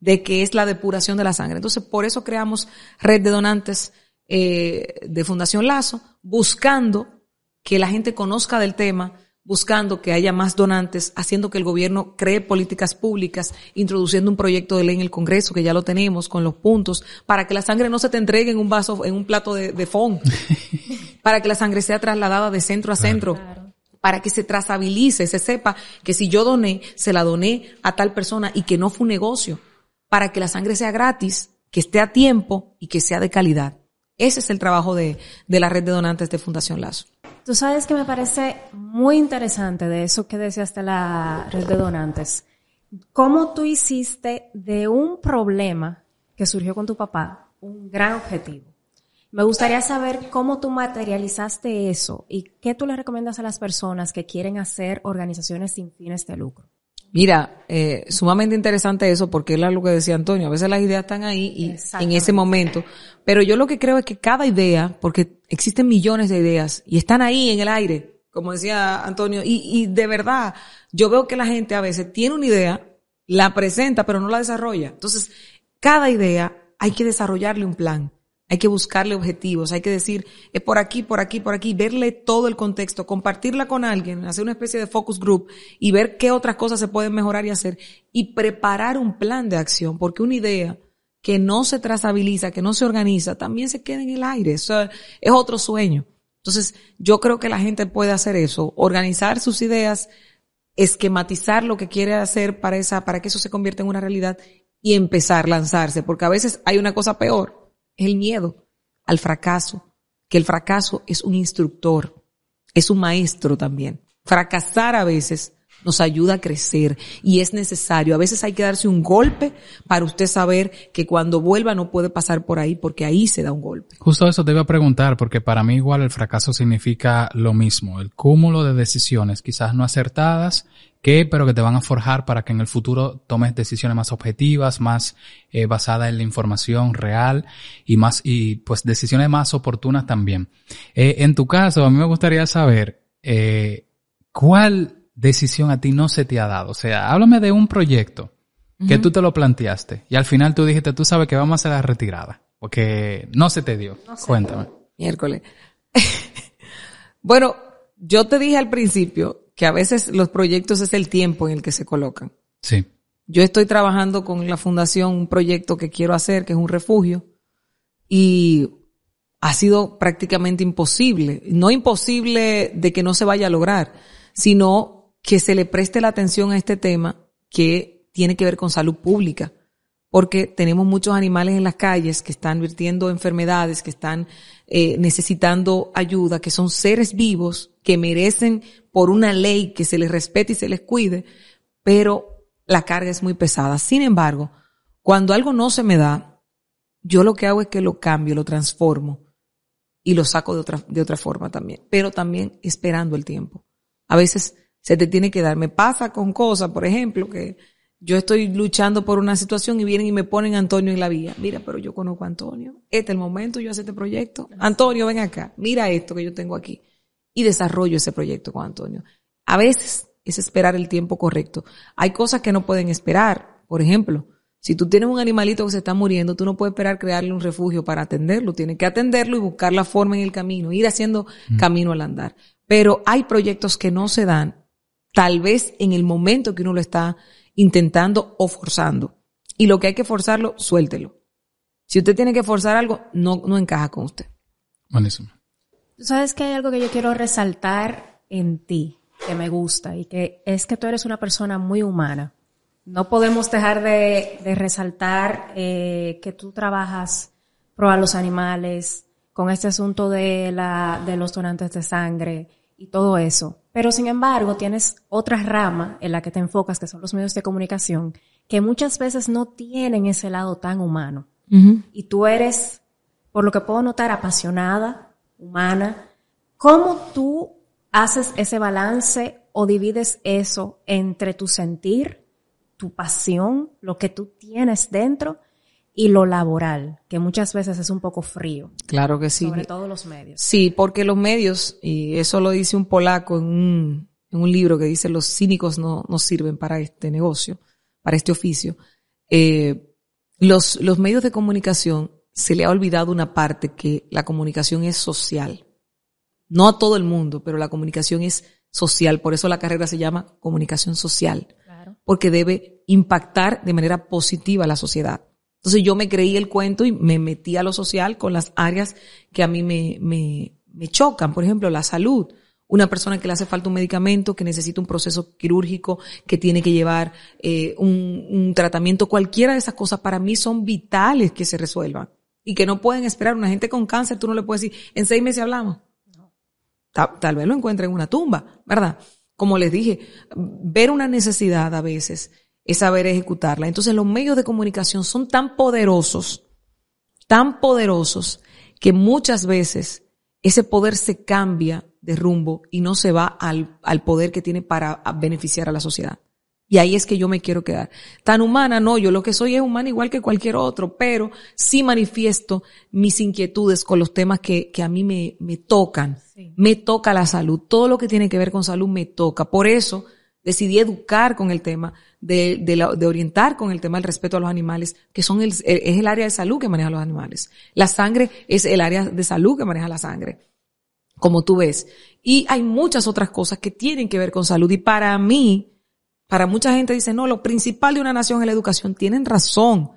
de que es la depuración de la sangre. Entonces, por eso creamos red de donantes eh, de Fundación Lazo, buscando que la gente conozca del tema, buscando que haya más donantes, haciendo que el gobierno cree políticas públicas, introduciendo un proyecto de ley en el Congreso, que ya lo tenemos, con los puntos, para que la sangre no se te entregue en un vaso, en un plato de, de fond, (laughs) para que la sangre sea trasladada de centro a centro. Para que se trazabilice, se sepa que si yo doné, se la doné a tal persona y que no fue un negocio. Para que la sangre sea gratis, que esté a tiempo y que sea de calidad. Ese es el trabajo de, de la red de donantes de Fundación Lazo. Tú sabes que me parece muy interesante de eso que decías de la red de donantes. ¿Cómo tú hiciste de un problema que surgió con tu papá un gran objetivo? Me gustaría saber cómo tú materializaste eso y qué tú le recomiendas a las personas que quieren hacer organizaciones sin fines de lucro. Mira, eh, sumamente interesante eso porque es lo que decía Antonio. A veces las ideas están ahí y en ese momento. Pero yo lo que creo es que cada idea, porque existen millones de ideas y están ahí en el aire, como decía Antonio, y, y de verdad, yo veo que la gente a veces tiene una idea, la presenta, pero no la desarrolla. Entonces, cada idea hay que desarrollarle un plan. Hay que buscarle objetivos, hay que decir, es por aquí, por aquí, por aquí, verle todo el contexto, compartirla con alguien, hacer una especie de focus group y ver qué otras cosas se pueden mejorar y hacer y preparar un plan de acción, porque una idea que no se trazabiliza, que no se organiza, también se queda en el aire. Es otro sueño. Entonces, yo creo que la gente puede hacer eso, organizar sus ideas, esquematizar lo que quiere hacer para esa, para que eso se convierta en una realidad y empezar a lanzarse, porque a veces hay una cosa peor el miedo al fracaso, que el fracaso es un instructor, es un maestro también. Fracasar a veces nos ayuda a crecer y es necesario. A veces hay que darse un golpe para usted saber que cuando vuelva no puede pasar por ahí porque ahí se da un golpe. Justo eso te iba a preguntar porque para mí igual el fracaso significa lo mismo, el cúmulo de decisiones quizás no acertadas que pero que te van a forjar para que en el futuro tomes decisiones más objetivas, más eh, basadas en la información real y más y pues decisiones más oportunas también. Eh, en tu caso, a mí me gustaría saber eh, cuál decisión a ti no se te ha dado. O sea, háblame de un proyecto que tú te lo planteaste y al final tú dijiste, tú sabes que vamos a hacer la retirada, porque no se te dio. Cuéntame. Miércoles. (laughs) bueno, yo te dije al principio que a veces los proyectos es el tiempo en el que se colocan. Sí. Yo estoy trabajando con la fundación un proyecto que quiero hacer, que es un refugio, y ha sido prácticamente imposible. No imposible de que no se vaya a lograr, sino que se le preste la atención a este tema que tiene que ver con salud pública porque tenemos muchos animales en las calles que están virtiendo enfermedades, que están eh, necesitando ayuda, que son seres vivos que merecen por una ley que se les respete y se les cuide, pero la carga es muy pesada. Sin embargo, cuando algo no se me da, yo lo que hago es que lo cambio, lo transformo y lo saco de otra, de otra forma también, pero también esperando el tiempo. A veces se te tiene que dar. Me pasa con cosas, por ejemplo, que yo estoy luchando por una situación y vienen y me ponen a Antonio en la vía. Mira, pero yo conozco a Antonio. Este es el momento, yo hacer este proyecto. Antonio, ven acá. Mira esto que yo tengo aquí. Y desarrollo ese proyecto con Antonio. A veces es esperar el tiempo correcto. Hay cosas que no pueden esperar. Por ejemplo, si tú tienes un animalito que se está muriendo, tú no puedes esperar crearle un refugio para atenderlo. Tienes que atenderlo y buscar la forma en el camino, ir haciendo mm. camino al andar. Pero hay proyectos que no se dan, tal vez en el momento que uno lo está intentando o forzando. Y lo que hay que forzarlo, suéltelo. Si usted tiene que forzar algo, no, no encaja con usted. Buenísimo. Tú sabes que hay algo que yo quiero resaltar en ti, que me gusta, y que es que tú eres una persona muy humana. No podemos dejar de, de resaltar eh, que tú trabajas pro a los animales, con este asunto de, la, de los donantes de sangre y todo eso. Pero sin embargo, tienes otra rama en la que te enfocas, que son los medios de comunicación, que muchas veces no tienen ese lado tan humano. Y tú eres, por lo que puedo notar, apasionada, humana. ¿Cómo tú haces ese balance o divides eso entre tu sentir, tu pasión, lo que tú tienes dentro y lo laboral, que muchas veces es un poco frío. Claro que sí. Sobre todo los medios. Sí, porque los medios, y eso lo dice un polaco en un, en un libro que dice los cínicos no, no sirven para este negocio, para este oficio. Eh, los, los medios de comunicación se le ha olvidado una parte que la comunicación es social. No a todo el mundo, pero la comunicación es social. Por eso la carrera se llama comunicación social. Porque debe impactar de manera positiva a la sociedad. Entonces yo me creí el cuento y me metí a lo social con las áreas que a mí me, me, me chocan. Por ejemplo, la salud una persona que le hace falta un medicamento, que necesita un proceso quirúrgico, que tiene que llevar eh, un, un, tratamiento, cualquiera de esas cosas para mí son vitales que se resuelvan y que no pueden esperar. Una gente con cáncer, tú no le puedes decir, en seis meses hablamos. Tal, vez lo encuentre en una tumba, ¿verdad? Como les dije, ver una necesidad a veces es saber ejecutarla. Entonces los medios de comunicación son tan poderosos, tan poderosos, que muchas veces ese poder se cambia de rumbo y no se va al, al poder que tiene para beneficiar a la sociedad. Y ahí es que yo me quiero quedar. Tan humana, no, yo lo que soy es humana igual que cualquier otro, pero sí manifiesto mis inquietudes con los temas que, que a mí me, me tocan. Me toca la salud. Todo lo que tiene que ver con salud me toca. Por eso decidí educar con el tema, de, de, de orientar con el tema del respeto a los animales, que son el, es el área de salud que maneja los animales. La sangre es el área de salud que maneja la sangre como tú ves. Y hay muchas otras cosas que tienen que ver con salud. Y para mí, para mucha gente dice, no, lo principal de una nación es la educación. Tienen razón.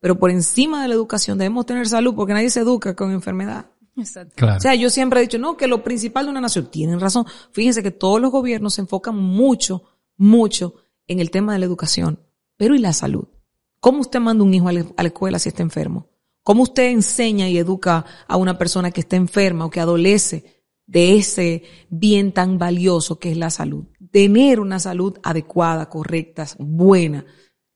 Pero por encima de la educación debemos tener salud porque nadie se educa con enfermedad. Claro. O sea, yo siempre he dicho, no, que lo principal de una nación, tienen razón. Fíjense que todos los gobiernos se enfocan mucho, mucho en el tema de la educación. Pero ¿y la salud? ¿Cómo usted manda un hijo a la escuela si está enfermo? ¿Cómo usted enseña y educa a una persona que está enferma o que adolece de ese bien tan valioso que es la salud? Tener una salud adecuada, correcta, buena.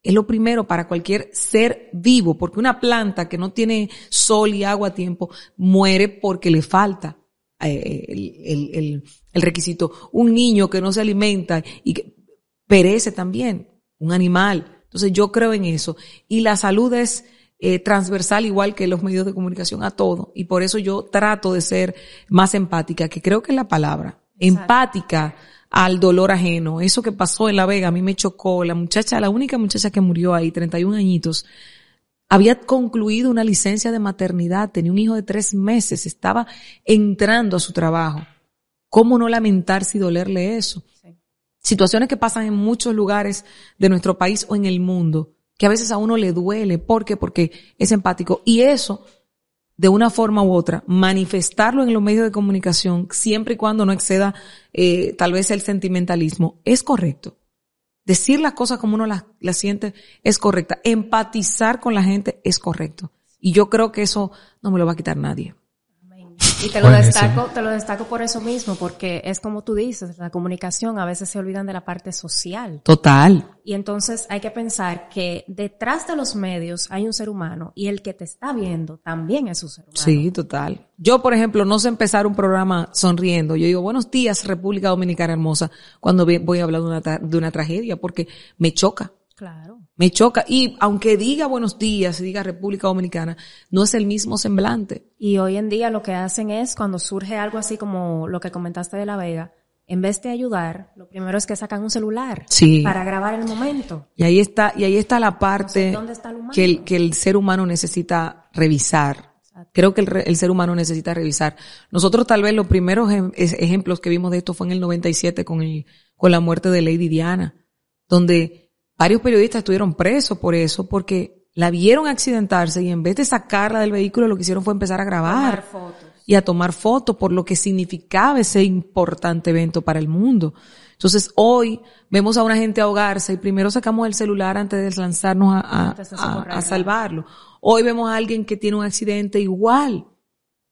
Es lo primero para cualquier ser vivo, porque una planta que no tiene sol y agua a tiempo muere porque le falta eh, el, el, el, requisito. Un niño que no se alimenta y que perece también, un animal. Entonces yo creo en eso. Y la salud es eh, transversal igual que los medios de comunicación a todo. Y por eso yo trato de ser más empática, que creo que es la palabra. Empática al dolor ajeno. Eso que pasó en La Vega a mí me chocó. La muchacha, la única muchacha que murió ahí, 31 añitos, había concluido una licencia de maternidad, tenía un hijo de tres meses, estaba entrando a su trabajo. ¿Cómo no lamentarse y dolerle eso? Situaciones que pasan en muchos lugares de nuestro país o en el mundo, que a veces a uno le duele. ¿Por qué? Porque es empático. Y eso de una forma u otra, manifestarlo en los medios de comunicación, siempre y cuando no exceda eh, tal vez el sentimentalismo, es correcto. Decir las cosas como uno las, siente es correcta. Empatizar con la gente es correcto. Y yo creo que eso no me lo va a quitar nadie. Y te lo destaco, te lo destaco por eso mismo, porque es como tú dices, la comunicación a veces se olvidan de la parte social. Total. Y entonces hay que pensar que detrás de los medios hay un ser humano y el que te está viendo también es un ser humano. Sí, total. Yo, por ejemplo, no sé empezar un programa sonriendo. Yo digo, buenos días, República Dominicana hermosa, cuando voy a hablar de una, de una tragedia, porque me choca. Claro. Me choca. Y aunque diga buenos días y diga República Dominicana, no es el mismo semblante. Y hoy en día lo que hacen es cuando surge algo así como lo que comentaste de La Vega, en vez de ayudar, lo primero es que sacan un celular sí. para grabar el momento. Y ahí está, y ahí está la parte que, el, que el ser humano necesita revisar. Creo que el, el, ser humano necesita revisar. Nosotros tal vez los primeros ejemplos que vimos de esto fue en el 97 con el, con la muerte de Lady Diana, donde Varios periodistas estuvieron presos por eso, porque la vieron accidentarse y en vez de sacarla del vehículo lo que hicieron fue empezar a grabar y a tomar fotos por lo que significaba ese importante evento para el mundo. Entonces hoy vemos a una gente ahogarse y primero sacamos el celular antes de lanzarnos a, a salvarlo. Hoy vemos a alguien que tiene un accidente igual.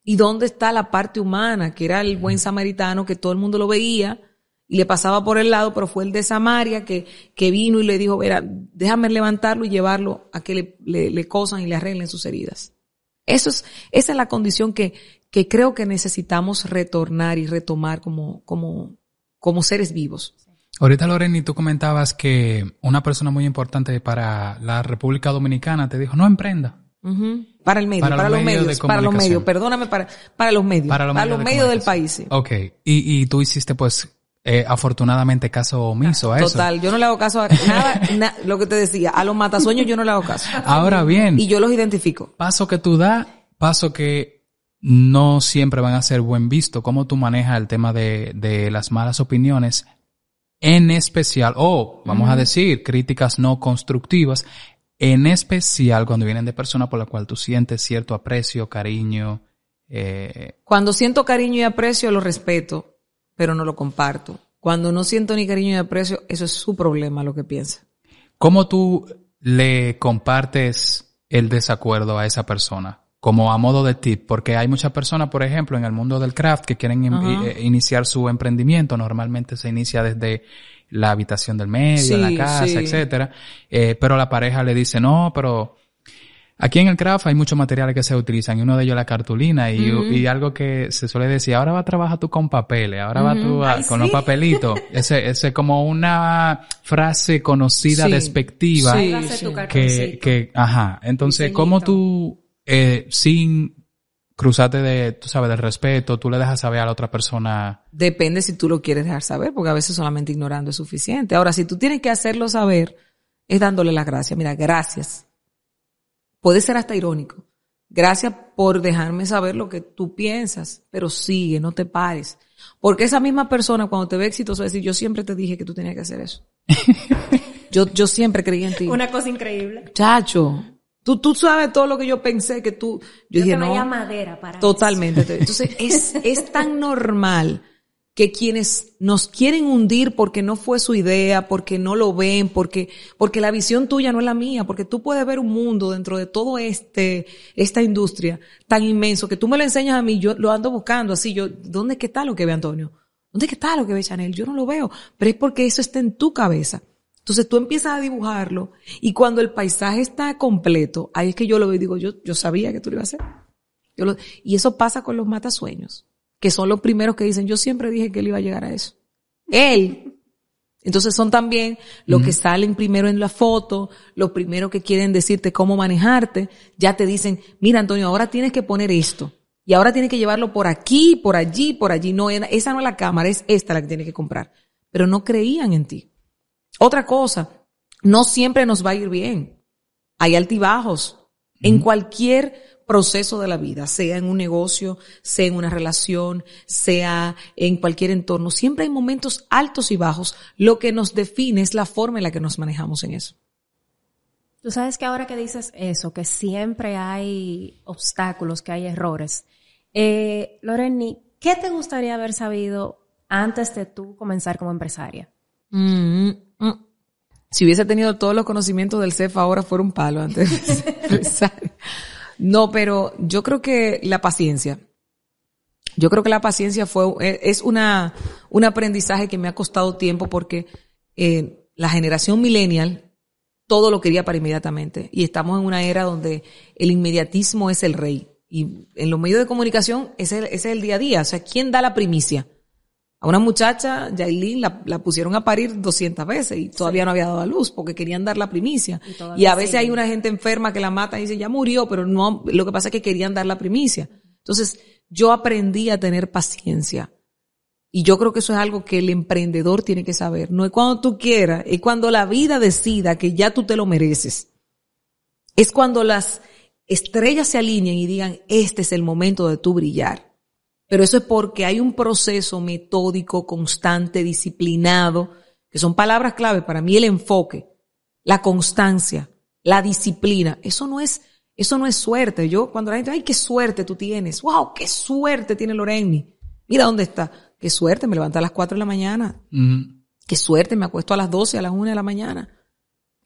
¿Y dónde está la parte humana? Que era el buen samaritano que todo el mundo lo veía y le pasaba por el lado, pero fue el de Samaria que, que vino y le dijo, verá, déjame levantarlo y llevarlo a que le, le, le cosan y le arreglen sus heridas. Eso es, esa es la condición que, que creo que necesitamos retornar y retomar como, como, como seres vivos. Ahorita Loreni, tú comentabas que una persona muy importante para la República Dominicana te dijo, no emprenda. Para el medio, para, los, medios, para los medios, perdóname, para, para los medios, para los, medios, del país. Sí. Ok, y, y tú hiciste pues eh, afortunadamente caso omiso a eso. Total, yo no le hago caso a nada, (laughs) lo que te decía, a los matasueños yo no le hago caso. Ahora bien. Y yo los identifico. Paso que tú das, paso que no siempre van a ser buen visto. ¿Cómo tú manejas el tema de, de las malas opiniones? En especial, o vamos a decir, críticas no constructivas, en especial cuando vienen de personas por la cual tú sientes cierto aprecio, cariño. Eh, Cuando siento cariño y aprecio, lo respeto, pero no lo comparto. Cuando no siento ni cariño ni aprecio, eso es su problema, lo que piensa. ¿Cómo tú le compartes el desacuerdo a esa persona? Como a modo de tip, porque hay muchas personas, por ejemplo, en el mundo del craft que quieren in- eh, iniciar su emprendimiento. Normalmente se inicia desde la habitación del medio, Sí, la casa, sí. etcétera. Eh, pero la pareja le dice, no, pero Aquí en el craft hay muchos materiales que se utilizan y uno de ellos es la cartulina y, y algo que se suele decir, ahora va a trabajar tú con papeles, ahora va tú a- Ay, con sí. los papelitos. (laughs) Ese, ese como una frase conocida, Sí. despectiva, Sí, va que, que, ajá. Entonces. ¿cómo tú, eh, sin cruzarte de, tú sabes, del respeto, tú le dejas saber a la otra persona, Depende si tú lo quieres dejar saber, porque a veces solamente ignorando es suficiente. Ahora, si tú tienes que hacerlo saber, es dándole las gracias. Mira, gracias. Puede ser hasta irónico. Gracias por dejarme saber lo que tú piensas, pero sigue, no te pares. Porque esa misma persona cuando te ve exitoso va a decir, yo siempre te dije que tú tenías que hacer eso. (laughs) yo, yo siempre creí en ti. Una cosa increíble. Chacho, tú, tú sabes todo lo que yo pensé que tú, yo, Yo, dije, te veía no. madera para Totalmente. Entonces, es, es tan normal que quienes nos quieren hundir porque no fue su idea, porque no lo ven, porque, porque la visión tuya no es la mía, porque tú puedes ver un mundo dentro de todo este, esta industria tan inmenso que tú me lo enseñas a mí, yo lo ando buscando así, yo, ¿dónde es que está lo que ve Antonio? ¿Dónde es que está lo que ve Chanel? Yo no lo veo, pero es porque eso está en tu cabeza. Entonces tú empiezas a dibujarlo y cuando el paisaje está completo, ahí es que yo lo veo y digo, yo, yo sabía que tú lo ibas a hacer. Yo lo- y eso pasa con los matasueños, que son los primeros que dicen, yo siempre dije que él iba a llegar a eso. Él. Entonces son también los que salen primero en la foto, los primeros que quieren decirte cómo manejarte, ya te dicen, mira Antonio, ahora tienes que poner esto. Y ahora tienes que llevarlo por aquí, por allí, por allí. No, esa no es la cámara, es esta la que tienes que comprar. Pero no creían en ti. Otra cosa, no siempre nos va a ir bien. Hay altibajos en cualquier proceso de la vida, sea en un negocio, sea en una relación, sea en cualquier entorno. Siempre hay momentos altos y bajos. Lo que nos define es la forma en la que nos manejamos en eso. Tú sabes que ahora que dices eso, que siempre hay obstáculos, que hay errores. Eh, Loreni, ¿qué te gustaría haber sabido antes de tú comenzar como empresaria? Mm, mm. Si hubiese tenido todos los conocimientos del CEF ahora fuera un palo antes de ser. (laughs) No, pero yo creo que la paciencia. Yo creo que la paciencia fue, eh, es una, un aprendizaje que me ha costado tiempo porque eh, la generación millennial todo lo quería para inmediatamente. Y estamos en una era donde el inmediatismo es el rey. Y en los medios de comunicación ese, ese es el día a día. O sea, ¿quién da la primicia? A una muchacha, Yailin, la, la pusieron a parir 200 veces y todavía no había dado a luz porque querían dar la primicia. Y a veces hay una gente enferma que la mata y dice, ya murió, pero no, lo que pasa es que querían dar la primicia. Entonces, yo aprendí a tener paciencia. Y yo creo que eso es algo que el emprendedor tiene que saber. No es cuando tú quieras, es cuando la vida decida que ya tú te lo mereces. Es cuando las estrellas se alineen y digan, este es el momento de tú brillar. Pero eso es porque hay un proceso metódico, constante, disciplinado, que son palabras clave para mí el enfoque, la constancia, la disciplina. Eso no es, eso no es suerte. Yo cuando la gente, ay, qué suerte tú tienes. Wow, qué suerte tiene Loreni. Mira dónde está. Qué suerte, me levanto a las 4 de la mañana. Qué suerte, me acuesto a las 12, a las 1 de la mañana.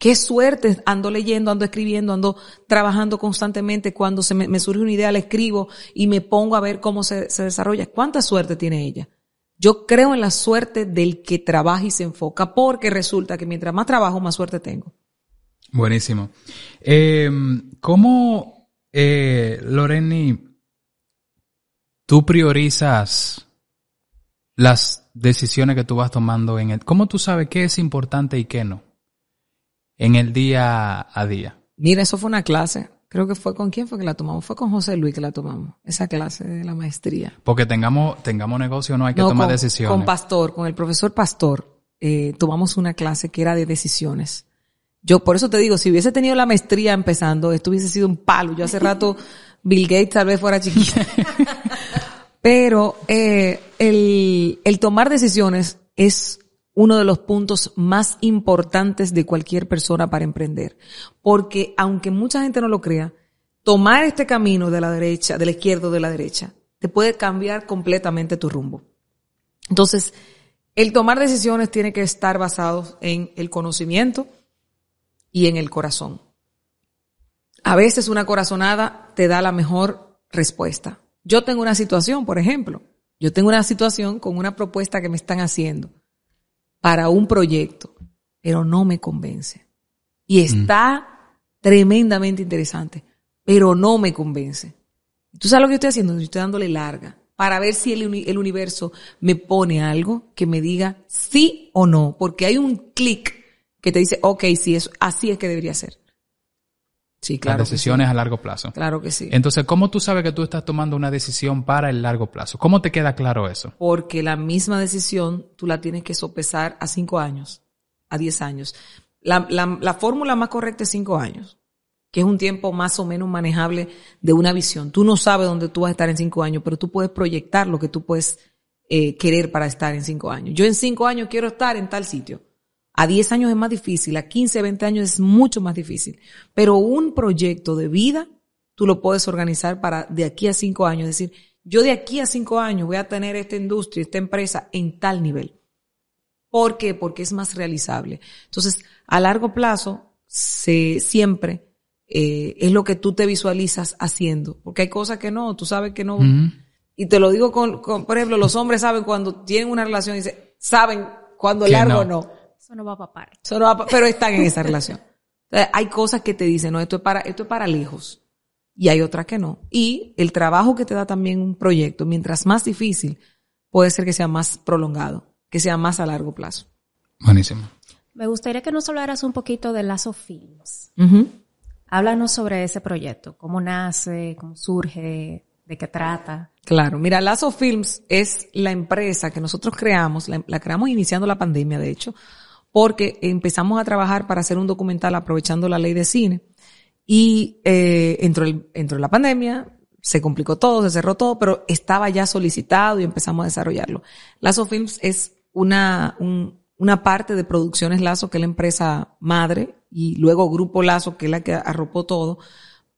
Qué suerte, ando leyendo, ando escribiendo, ando trabajando constantemente. Cuando se me, surge una idea, la escribo y me pongo a ver cómo se, se desarrolla. ¿Cuánta suerte tiene ella? Yo creo en la suerte del que trabaja y se enfoca, porque resulta que mientras más trabajo, más suerte tengo. buenísimo. Eh, ¿Cómo, eh, Loreni, tú priorizas las decisiones que tú vas tomando en el... ¿Cómo tú sabes qué es importante y qué no? En el día a día. Mira, eso fue una clase. Creo que fue con quién fue que la tomamos. Fue con José Luis que la tomamos. Esa clase de la maestría. Porque tengamos, tengamos negocio, no hay que No, tomar con, decisiones. Con Pastor, con el profesor Pastor, eh, tomamos una clase que era de decisiones. Yo por eso te digo, si hubiese tenido la maestría empezando, esto hubiese sido un palo. Yo hace (laughs) rato Bill Gates tal vez fuera chiquito. (laughs) Pero eh, el, el tomar decisiones es uno de los puntos más importantes de cualquier persona para emprender. Porque aunque mucha gente no lo crea, tomar este camino de la derecha, de la izquierda o de la derecha, te puede cambiar completamente tu rumbo. Entonces, el tomar decisiones tiene que estar basado en el conocimiento y en el corazón. A veces una corazonada te da la mejor respuesta. Yo tengo una situación, por ejemplo, yo tengo una situación con una propuesta que me están haciendo para un proyecto, pero no me convence. Y mm. está tremendamente interesante, pero no me convence. ¿Tú sabes lo que yo estoy haciendo? Yo estoy dándole larga para ver si el, el universo me pone algo que me diga sí o no, porque hay un clic que te dice, ok, sí, es, así es que debería ser. Sí, claro. Las decisiones a largo plazo. Claro que sí. Entonces, ¿cómo tú sabes que tú estás tomando una decisión para el largo plazo? ¿Cómo te queda claro eso? Porque la misma decisión tú la tienes que sopesar a cinco años, a diez años. La, la, la fórmula más correcta es cinco años, que es un tiempo más o menos manejable de una visión. Tú no sabes dónde tú vas a estar en cinco años, pero tú puedes proyectar lo que tú puedes eh, querer para estar en cinco años. Yo en cinco años quiero estar en tal sitio. A 10 años es más difícil, a 15, 20 años es mucho más difícil. Pero un proyecto de vida, tú lo puedes organizar para de aquí a 5 años. Es decir, yo de aquí a 5 años voy a tener esta industria, esta empresa en tal nivel. ¿Por qué? Porque es más realizable. Entonces, a largo plazo, se, siempre eh, es lo que tú te visualizas haciendo. Porque hay cosas que no, tú sabes que no. Y te lo digo con, por ejemplo, los hombres saben cuando tienen una relación, y saben cuando largo no. no eso no va a papar. Eso no va pero están en esa relación. hay cosas que te dicen, no, esto es para, esto es para lejos. Y hay otras que no. Y el trabajo que te da también un proyecto, mientras más difícil, puede ser que sea más prolongado, que sea más a largo plazo. Buenísimo. Me gustaría que nos hablaras un poquito de Lazo Films. Háblanos sobre ese proyecto, cómo nace, cómo surge, de qué trata. Claro, mira, Lazo Films es la empresa que nosotros creamos, la, la creamos iniciando la pandemia, de hecho, porque empezamos a trabajar para hacer un documental aprovechando la ley de cine y eh, entró, el, entró la pandemia, se complicó todo, se cerró todo, pero estaba ya solicitado y empezamos a desarrollarlo. Lazo Films es una, una parte de Producciones Lazo, que es la empresa madre, y luego Grupo Lazo, que es la que arropó todo,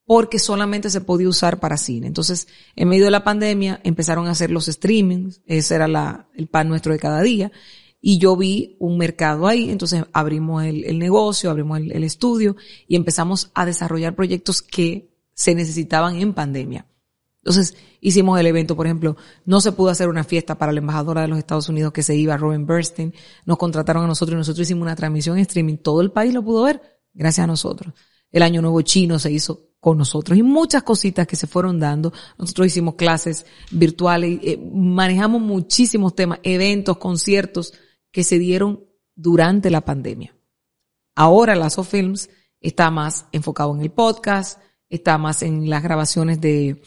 porque solamente se podía usar para cine. Entonces, en medio de la pandemia, empezaron a hacer los streamings, ese era la, el pan nuestro de cada día, y yo vi un mercado ahí, entonces abrimos el, negocio, abrimos el, estudio y empezamos a desarrollar proyectos que se necesitaban en pandemia. Entonces hicimos el evento, por ejemplo, no se pudo hacer una fiesta para la embajadora de los Estados Unidos que se iba, Robin Bernstein, nos contrataron a nosotros y nosotros hicimos una transmisión en streaming, todo el país lo pudo ver gracias a nosotros. El Año Nuevo Chino se hizo con nosotros y muchas cositas que se fueron dando. Nosotros hicimos clases virtuales, eh, manejamos muchísimos temas, eventos, conciertos, que se dieron durante la pandemia. Ahora Lazo Films está más enfocado en el podcast, está más en las grabaciones de,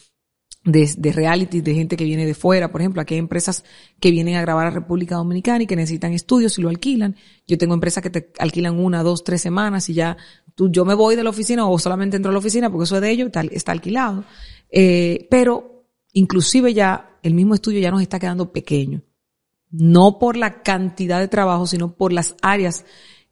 de, de, reality, de gente que viene de fuera. Por ejemplo, aquí hay empresas que vienen a grabar a República Dominicana y que necesitan estudios y lo alquilan. Yo tengo empresas que te alquilan una, dos, tres semanas y ya tú, yo me voy de la oficina o solamente entro a la oficina porque eso es de ellos, está, está alquilado. Eh, pero inclusive ya el mismo estudio ya nos está quedando pequeño no por la cantidad de trabajo, sino por las áreas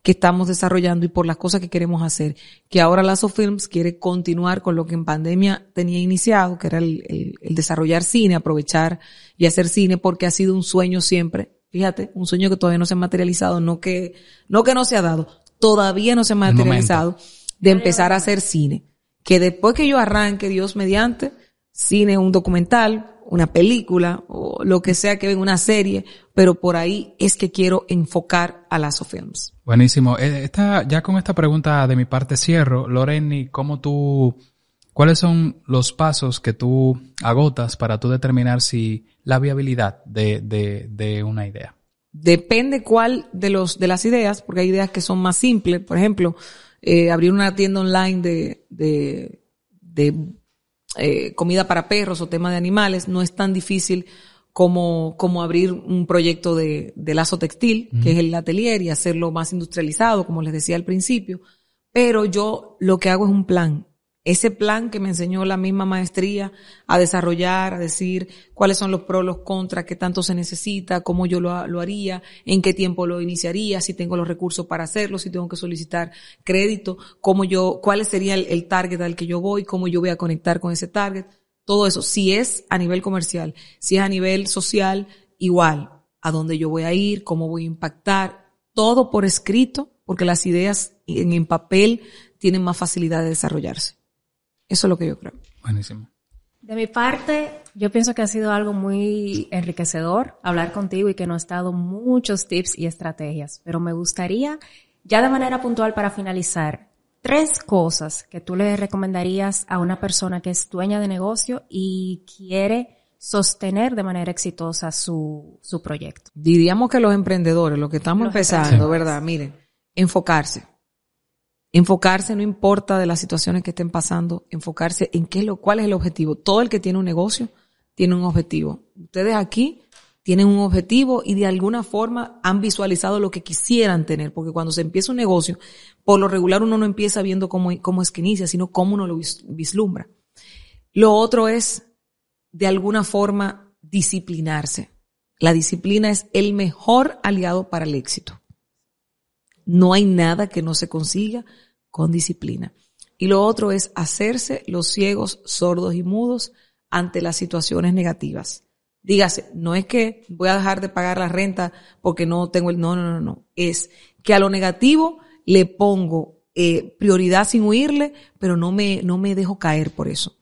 que estamos desarrollando y por las cosas que queremos hacer. Que ahora Lazo Films quiere continuar con lo que en pandemia tenía iniciado, que era el, desarrollar cine, aprovechar y hacer cine, porque ha sido un sueño siempre. Fíjate, un sueño que todavía no se ha materializado, no que, no que no se ha dado, todavía no se ha materializado de empezar a hacer cine. Que después que yo arranque, Dios mediante, cine, un documental, una película o lo que sea que venga una serie, pero por ahí es que quiero enfocar a las Films. Buenísimo. Eh, esta, ya con esta pregunta de mi parte cierro. Loreni, ¿cómo tú, cuáles son los pasos que tú agotas para tú determinar si la viabilidad de, de, de una idea? Depende cuál de los, de las ideas, porque hay ideas que son más simples. Por ejemplo, eh, abrir una tienda online de, de, de eh, comida para perros o tema de animales, no es tan difícil como, como abrir un proyecto de, de lazo textil, que es el atelier, y hacerlo más industrializado, como les decía al principio. Pero yo lo que hago es un plan. Ese plan que me enseñó la misma maestría a desarrollar, a decir cuáles son los pros, los contras, qué tanto se necesita, cómo yo lo, haría, en qué tiempo lo iniciaría, si tengo los recursos para hacerlo, si tengo que solicitar crédito, cómo yo, cuál sería el, target al que yo voy, cómo yo voy a conectar con ese target, todo eso. Si es a nivel comercial, si es a nivel social, igual, a dónde yo voy a ir, cómo voy a impactar, todo por escrito, porque las ideas en papel tienen más facilidad de desarrollarse. Eso es lo que yo creo. Buenísimo. De mi parte, yo pienso que ha sido algo muy enriquecedor hablar contigo y que nos ha dado muchos tips y estrategias. Pero me gustaría, ya de manera puntual para finalizar, tres cosas que tú le recomendarías a una persona que es dueña de negocio y quiere sostener de manera exitosa su, su proyecto. Diríamos que los emprendedores, los que estamos los empezando, ¿verdad? Miren, enfocarse Enfocarse no importa de las situaciones que estén pasando, enfocarse en qué es lo, cuál es el objetivo. Todo el que tiene un negocio tiene un objetivo. Ustedes aquí tienen un objetivo y de alguna forma han visualizado lo que quisieran tener, porque cuando se empieza un negocio, por lo regular uno no empieza viendo cómo, cómo es que inicia, sino cómo uno lo vislumbra. Lo otro es, de alguna forma, disciplinarse. La disciplina es el mejor aliado para el éxito. No hay nada que no se consiga con disciplina. Y lo otro es hacerse los ciegos, sordos y mudos ante las situaciones negativas. Dígase, no es que voy a dejar de pagar la renta porque no tengo el, no, no, no, no. Es que a lo negativo le pongo eh, prioridad sin huirle, pero no me, no me dejo caer por eso.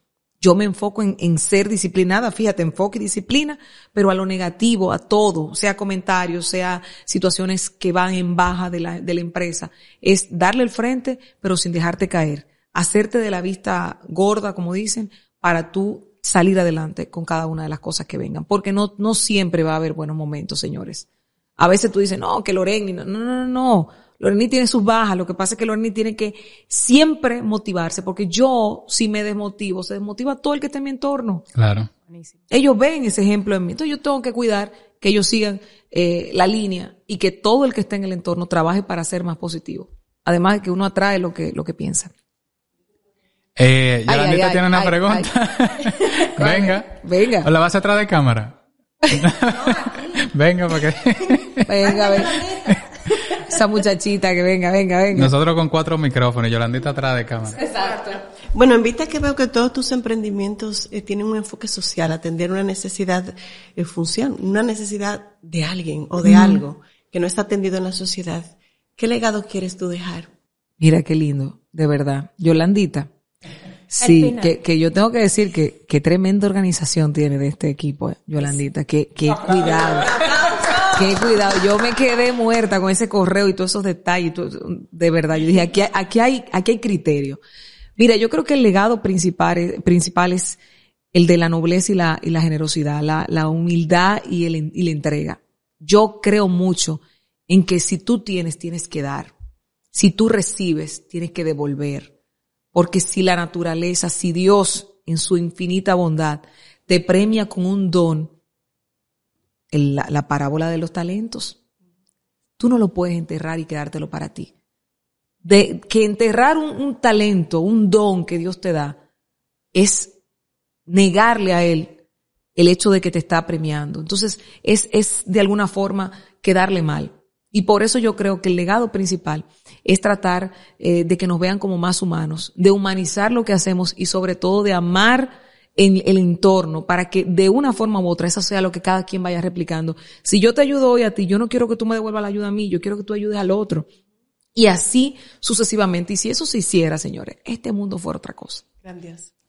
Yo me enfoco en, en, ser disciplinada, fíjate, enfoque y disciplina, pero a lo negativo, a todo, sea comentarios, sea situaciones que van en baja de la, de la empresa, es darle el frente, pero sin dejarte caer. Hacerte de la vista gorda, como dicen, para tú salir adelante con cada una de las cosas que vengan. Porque no, no siempre va a haber buenos momentos, señores. A veces tú dices, no, que Loreni, no, no, no, no. Loreni tiene sus bajas, lo que pasa es que Loreni tiene que siempre motivarse, porque yo, si me desmotivo, se desmotiva todo el que está en mi entorno. Claro. Ellos ven ese ejemplo en mí. Entonces yo tengo que cuidar que ellos sigan eh, la línea y que todo el que esté en el entorno trabaje para ser más positivo. Además de que uno atrae lo que, lo que piensa. Eh, Yolandita tiene una pregunta. (laughs) venga. (laughs) Venga. ¿O la vas atrás de cámara? (laughs) venga, porque... venga, venga. (laughs) Esa muchachita que venga, venga, venga. Nosotros con cuatro micrófonos, Yolandita atrás de cámara. Exacto. Bueno, en vista que veo que todos tus emprendimientos eh, tienen un enfoque social, atender una necesidad eh, función, una necesidad de alguien o de mm. algo que no está atendido en la sociedad, ¿qué legado quieres tú dejar? Mira qué lindo, de verdad. Yolandita. Sí, que, que yo tengo que decir que, que tremenda organización tiene de este equipo, eh, Yolandita, que, que cuidado. (laughs) Qué cuidado, yo me quedé muerta con ese correo y todos esos detalles, de verdad. Yo dije, aquí, aquí hay, aquí hay criterio. Mira, yo creo que el legado principal, principal es el de la nobleza y la, y la generosidad, la, humildad y la entrega. Yo creo mucho en que si tú tienes, tienes que dar. Si tú recibes, tienes que devolver. Porque si la naturaleza, si Dios en su infinita bondad te premia con un don, la, la parábola de los talentos. Tú no lo puedes enterrar y quedártelo para ti. De que enterrar un, un, talento, un don que Dios te da, es negarle a Él el hecho de que te está premiando. Entonces, es, es de alguna forma quedarle mal. Y por eso yo creo que el legado principal es tratar eh, de que nos vean como más humanos, de humanizar lo que hacemos y sobre todo de amar en el entorno para que de una forma u otra eso sea lo que cada quien vaya replicando. Si yo te ayudo hoy a ti, yo no quiero que tú me devuelvas la ayuda a mí, yo quiero que tú ayudes al otro. Y así sucesivamente. Y si eso se hiciera, señores, este mundo fuera otra cosa.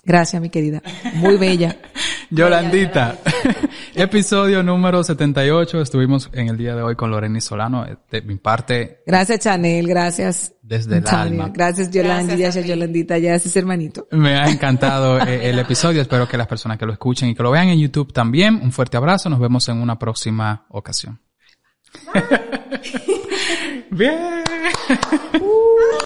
Gracias, mi querida. Muy bella. (laughs) Yolandita, (laughs) episodio número 78. Estuvimos en el día de hoy con Lorena Solano. De mi parte. Gracias, Chanel. Gracias. Desde el alma. Gracias, Yolanda. Gracias, Yolandita. Gracias, hermanito. Me ha (laughs) encantado eh, el episodio. Espero que las personas que lo escuchen y que lo vean en YouTube también. Un fuerte abrazo. Nos vemos en una próxima ocasión. Bien.